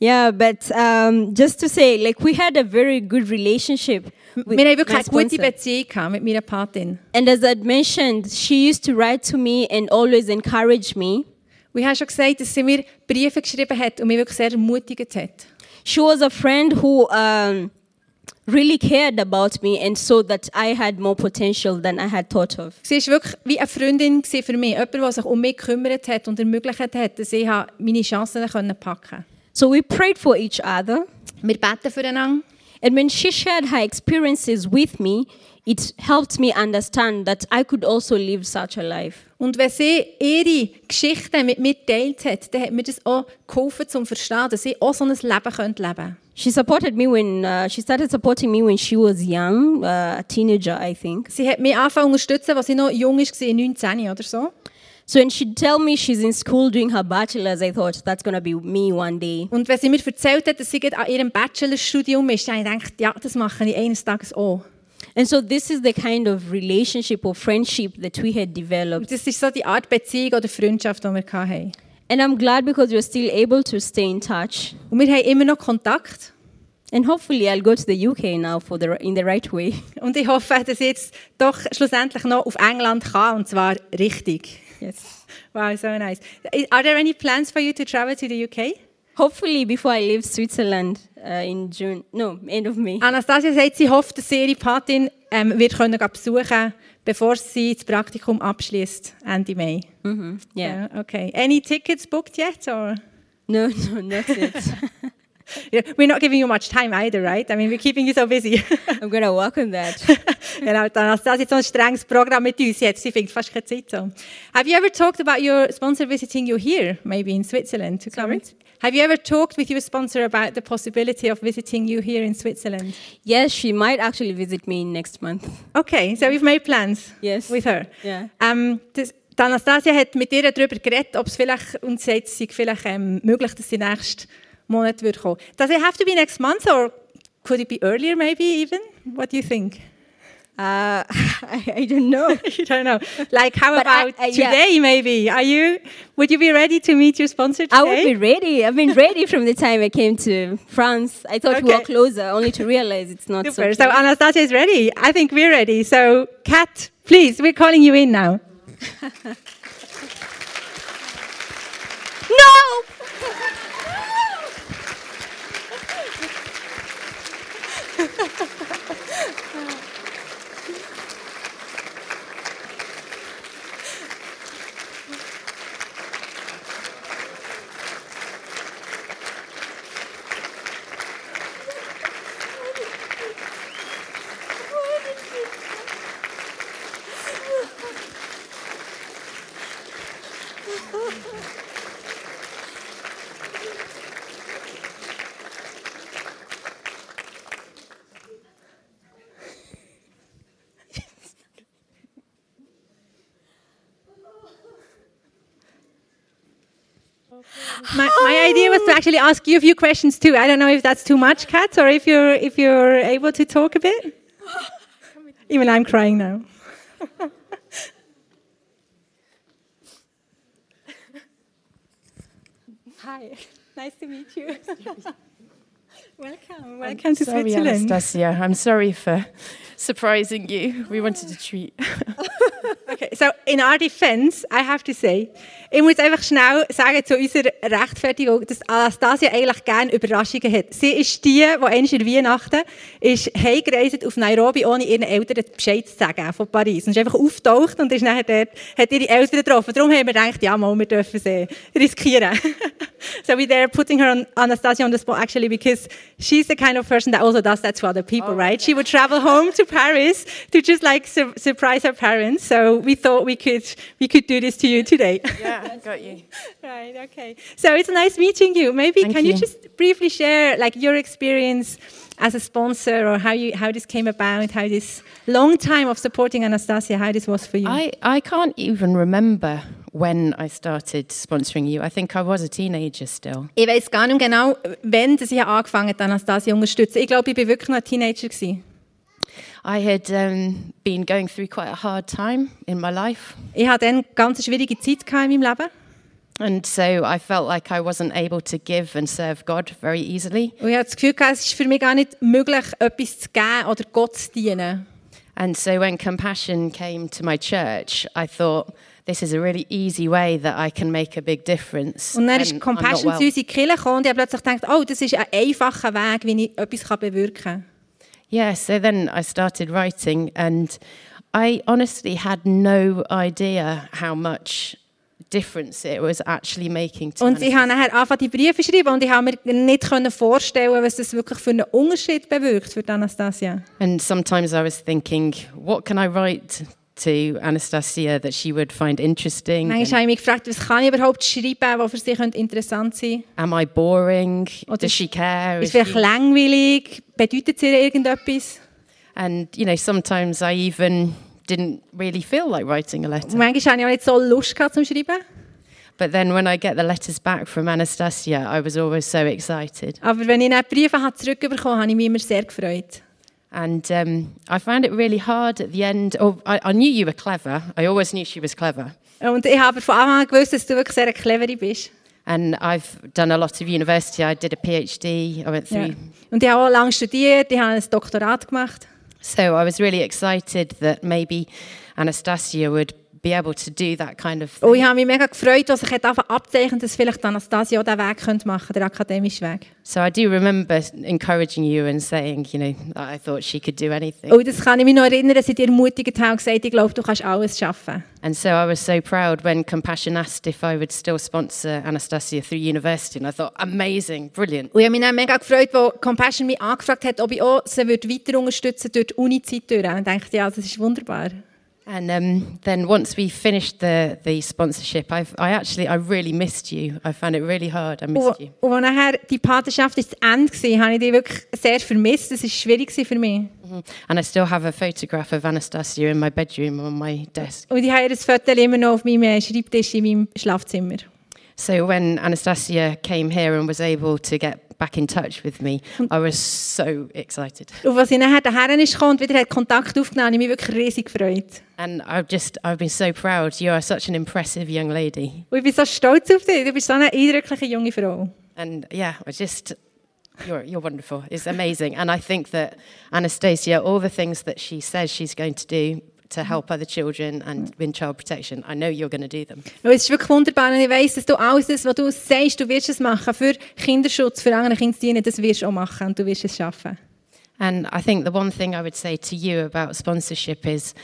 Speaker 3: Yeah, but um, just to say, like we had a very good relationship. with
Speaker 2: Wir haben wirklich gute. Beziehung mit meiner Patin.
Speaker 3: And as I'd mentioned, she used to write to me and always encourage me.
Speaker 2: Ich habe schon gesagt, dass sie mir Briefe geschrieben hat und mich wirklich sehr ermutigt hat.
Speaker 3: She was a friend who um, really cared about me and saw that I had more potential than I had thought of.
Speaker 2: Sie war wirklich wie eine Freundin für mich. Jemand, der sich um mich gekümmert hat und ermöglicht hat, dass ich meine Chancen packen konnte.
Speaker 3: So we prayed for each other.
Speaker 2: Wir beten füreinander.
Speaker 3: And when she shared her experiences with me, it helped me understand that I could also live such a life.
Speaker 2: Und wenn sie ihre Geschichten mit mir geteilt hat, dann hat mir das auch geholfen, zum zu verstehen, dass ich auch so ein Leben leben könnte.
Speaker 3: She supported me when uh, she started supporting me when she was young, uh, a teenager, I think.
Speaker 2: Sie hat mich angefangen unterstützen, als sie noch jung war, 19 oder so.
Speaker 3: So when she'd tell me she's in school doing her bachelor's, I thought that's gonna be me one day.
Speaker 2: Und wenn sie mir erzählt hat, dass sie an ihrem Bachelorstudium ist, dann habe ich gedacht, ja, das mache ich eines Tages auch.
Speaker 3: And so this is the kind of relationship or friendship that we had
Speaker 2: Und
Speaker 3: developed.
Speaker 2: das ist so die Art Beziehung oder Freundschaft, die wir hatten.
Speaker 3: And I'm glad because we're still able to stay in touch.
Speaker 2: Und wir haben immer noch Kontakt.
Speaker 3: And hopefully I'll go to the UK now for the in the right way.
Speaker 2: Und ich hoffe, dass ich jetzt doch schlussendlich noch auf England kann, und zwar richtig.
Speaker 3: Yes.
Speaker 2: Wow, so nice. Are there any plans for you to travel to the UK?
Speaker 3: Hopefully before I leave Switzerland uh, in June. No, end of May.
Speaker 2: Anastasia sagt, sie hofft, dass sie ihre Patin ähm, wird können besuchen bevor sie das Praktikum abschließt, Ende Mai.
Speaker 3: hmm Yeah.
Speaker 2: Yeah, okay. Any tickets booked yet? Or?
Speaker 3: No, no, not yet. [LAUGHS] [LAUGHS]
Speaker 2: We're not giving you much time either, right? I mean, we're keeping you so busy. [LAUGHS]
Speaker 3: I'm gonna work on that. [LAUGHS]
Speaker 2: genau, die Anastasia hat so ein strenges Programm mit uns jetzt. Sie findet fast keine Zeit so. Have you ever talked about your sponsor visiting you here, maybe in Switzerland? To come? Have you ever talked with your sponsor about the possibility of visiting you here in Switzerland?
Speaker 3: yes, she might actually visit me next month.
Speaker 2: Okay, so we've made plans
Speaker 3: Yes.
Speaker 2: with her.
Speaker 3: Yeah.
Speaker 2: Um, das, Anastasia hat mit ihr darüber geredet, ob es vielleicht, und sie sagt, es sei vielleicht ähm, möglich, dass sie nächsten Monat wird kommen. Does it have to be next month or could it be earlier maybe even? What do you think?
Speaker 3: Uh, [LAUGHS] I, I don't know. [LAUGHS]
Speaker 2: you don't know. Like how
Speaker 3: But
Speaker 2: about
Speaker 3: I- yeah.
Speaker 2: today maybe? Are you, would you be ready to meet your sponsor today?
Speaker 3: I would be ready. I've been ready from the time I came to France. I thought we were closer, only to realize it's not
Speaker 2: Super.
Speaker 3: so.
Speaker 2: So. Anastasia is ready. I think we're ready. So Kat, please, we're calling you in now. [LAUGHS]
Speaker 3: no!
Speaker 2: My, my idea was to oh. actually ask you a few questions too. I don't know if that's too much, Kat, or if you're if you're able to talk a bit. Even I'm crying now. Hi, [LAUGHS] nice to meet you. [LAUGHS] welcome, welcome to
Speaker 5: sorry,
Speaker 2: Switzerland.
Speaker 5: Anastasia. I'm sorry for surprising you. We wanted to treat. [LAUGHS]
Speaker 2: Okay, so in our defense, I have to say, ich muss einfach schnell sagen zu unserer Rechtfertigung, dass Anastasia eigentlich gerne Überraschungen hat. Sie ist die, die einmal in Weihnachten ist heimgereist auf Nairobi, ohne ihren Eltern Bescheid zu sagen von Paris. Und ist einfach auftaucht und ist nachher dort, hat ihre Eltern getroffen. Darum haben wir gedacht, ja, mal, wir dürfen sie riskieren. [LAUGHS] so we are putting her on Anastasia on the spot actually because she's the kind of person that also does that to other people,
Speaker 5: Oh,
Speaker 2: right? She would travel home to Paris to just like sur- surprise her parents. So we thought we could we could do this to you today.
Speaker 5: Yeah, got you. [LAUGHS]
Speaker 2: right. Okay. So it's nice meeting you. Maybe
Speaker 5: Thank
Speaker 2: can you.
Speaker 5: you.
Speaker 2: just briefly share like your experience as a sponsor or how you how this came about, how this long time of supporting Anastasia, how this was for you?
Speaker 5: I, I can't even remember when I started sponsoring you. I think I was a teenager still.
Speaker 2: Ich weiß gar nicht genau, wann dass ich angefangen habe, Anastasia zu unterstützen. Ich glaube, ich war wirklich noch ein Teenager. Gewesen.
Speaker 5: I had um, been going through quite a hard time in my life.
Speaker 2: Ich hatte eine ganz schwierige Zeit in meinem Leben.
Speaker 5: And so I felt like I wasn't able to give and serve God very easily.
Speaker 2: Und ich hatte das Gefühl, es ist für mich gar nicht möglich, etwas zu geben oder Gott zu dienen.
Speaker 5: And so when compassion came to my church, I thought, this is a really easy way that I can make a big difference.
Speaker 2: Und dann ist Compassion
Speaker 5: well.
Speaker 2: zu uns in die Kirche gekommen und ich habe plötzlich gedacht, oh, das ist ein einfacher Weg, wie ich etwas bewirken kann.
Speaker 5: Yeah, so then I started writing, and I honestly had no idea how much difference it was actually making to
Speaker 2: Und ich
Speaker 5: Anastasia.
Speaker 2: habe nachher angefangen, die Briefe zu schreiben und ich habe mir nicht können vorstellen, was das wirklich für einen Unterschied bewirkt für Anastasia.
Speaker 5: And sometimes I was thinking, what can I write to Anastasia that she would find interesting?
Speaker 2: Manchmal habe ich mich gefragt, was kann ich überhaupt schreiben, was für sie könnte interessant sein
Speaker 5: am I boring?
Speaker 2: Oder
Speaker 5: Does she care?
Speaker 2: Ist
Speaker 5: Is
Speaker 2: vielleicht langweilig? Bedeutet sie irgendetwas?
Speaker 5: And, you know, sometimes I even didn't really feel like writing a letter.
Speaker 2: Manchmal habe ich auch nicht so Lust gehabt zum Schreiben.
Speaker 5: But then when I get the letters back from Anastasia, I was always so excited.
Speaker 2: Aber wenn ich Briefe habe zurückbekommen habe, habe ich mich immer sehr gefreut.
Speaker 5: And um, I found it really hard at the end. Oh, I, I knew you were clever. I always knew she was clever.
Speaker 2: Und ich habe von Anfang an gewusst, dass du wirklich sehr clevere bist.
Speaker 5: And I've done a lot of university. I did a PhD. I went through.
Speaker 2: Ja. Und ich habe auch lange studiert, ich habe ein Doktorat gemacht.
Speaker 5: So I was really excited that maybe Anastasia would be able to do that kind of thing.
Speaker 2: Und ich habe mich mega gefreut, dass ich abzeichnen dass vielleicht Anastasia auch diesen Weg könnte machen den akademischen Weg.
Speaker 5: So I do remember encouraging you and saying, you know, I thought she could do anything.
Speaker 2: Und das kann ich mich noch erinnern, dass ich dir ermutigt habe und gesagt ich glaube, du kannst alles schaffen.
Speaker 5: And so I was so proud when Compassion asked if I would still sponsor Anastasia through university. And I thought, amazing, brilliant.
Speaker 2: Und ich habe mich mega gefreut, als Compassion mich angefragt hat, ob ich auch sie würde weiter unterstützen durch die Uni-Zeit. Und ich dachte, ja, das ist wunderbar.
Speaker 5: And um, then once we finished the, the sponsorship, I've, I actually, I really missed you. I found it really hard. I missed
Speaker 2: Und,
Speaker 5: you.
Speaker 2: und als nachher die Patenschaft ist zu Ende war, habe ich dich wirklich sehr vermisst. Das war schwierig für mich.
Speaker 5: And I still have a photograph of Anastasia in my bedroom on my desk.
Speaker 2: Und ich habe ihr Foto immer noch auf meinem Schreibtisch in meinem Schlafzimmer.
Speaker 5: So when Anastasia came here and was able to get back in touch with me, I was so excited. [LAUGHS]
Speaker 2: Und als sie nachher daher ist und wieder hat Kontakt aufgenommen, habe ich mich wirklich riesig gefreut.
Speaker 5: And I've just, I've been so proud. You are such an impressive young lady.
Speaker 2: Und ich bin so stolz auf dich. Du bist so eine eindrückliche junge Frau.
Speaker 5: And yeah, I just, you're, you're wonderful. It's amazing. And I think that Anastasia, all the things that she says she's going to do to mm-hmm. help other children and mm. in child protection, I know you're going to do them.
Speaker 2: Es ist wirklich wunderbar und ich weiss, dass du alles was du sagst, du wirst es machen für Kinderschutz, für andere Kinder dienen, das wirst du auch machen und du wirst es schaffen.
Speaker 5: And I think the one thing I would say to you about sponsorship is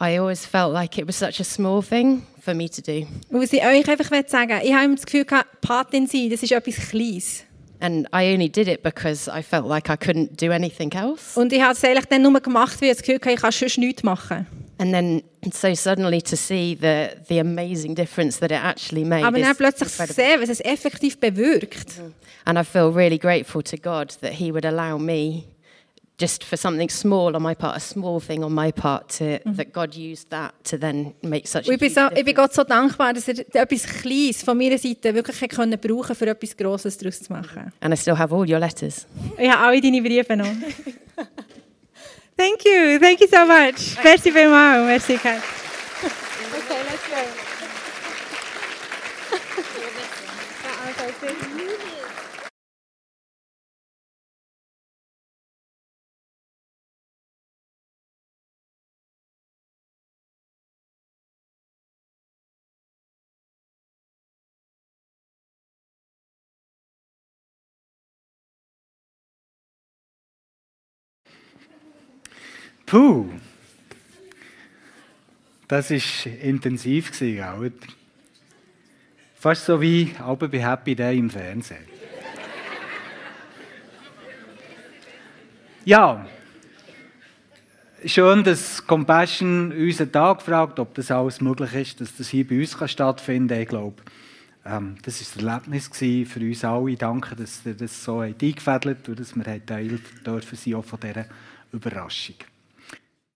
Speaker 5: I always felt like it was such a small thing for me to do.
Speaker 2: Was ich euch einfach sagen ich habe immer das Gefühl Patin sein, das ist etwas Kleines.
Speaker 5: And I only did it because I felt like I couldn't do anything else.
Speaker 2: Und ich habe es eigentlich dann nur gemacht, weil ich das Gefühl hatte, ich kann sonst nichts machen.
Speaker 5: And then, so suddenly to see the, the amazing difference that it actually made.
Speaker 2: Aber dann plötzlich
Speaker 5: incredible.
Speaker 2: sehen, was es effektiv bewirkt.
Speaker 5: And I feel really grateful to God that He would allow me, just for something small on my part, a small thing on my part, to, that God used that to then make such
Speaker 2: Und
Speaker 5: a
Speaker 2: ich bin, so, ich bin
Speaker 5: difference.
Speaker 2: Gott so dankbar, dass er etwas Kleines von meiner Seite wirklich hat können brauchen für etwas Grosses daraus zu machen.
Speaker 5: And I still have all your letters. [LAUGHS]
Speaker 2: Ich habe alle deine Briefe noch. [LAUGHS] Thank you, thank you so much. Merci vielmals, merci Kat. Okay, let's go.
Speaker 1: Puh. Das war intensiv, gell? Fast so wie aber bei Happy Day im Fernsehen. ja, schön, dass Compassion uns einen Tag fragt, ob das alles möglich ist, dass das hier bei uns stattfinden kann. Ich glaube, ähm, das war ein Erlebnis für uns alle. Danke, dass ihr das so eingefädelt habt und dass wir teilen dürfen, auch von dieser Überraschung.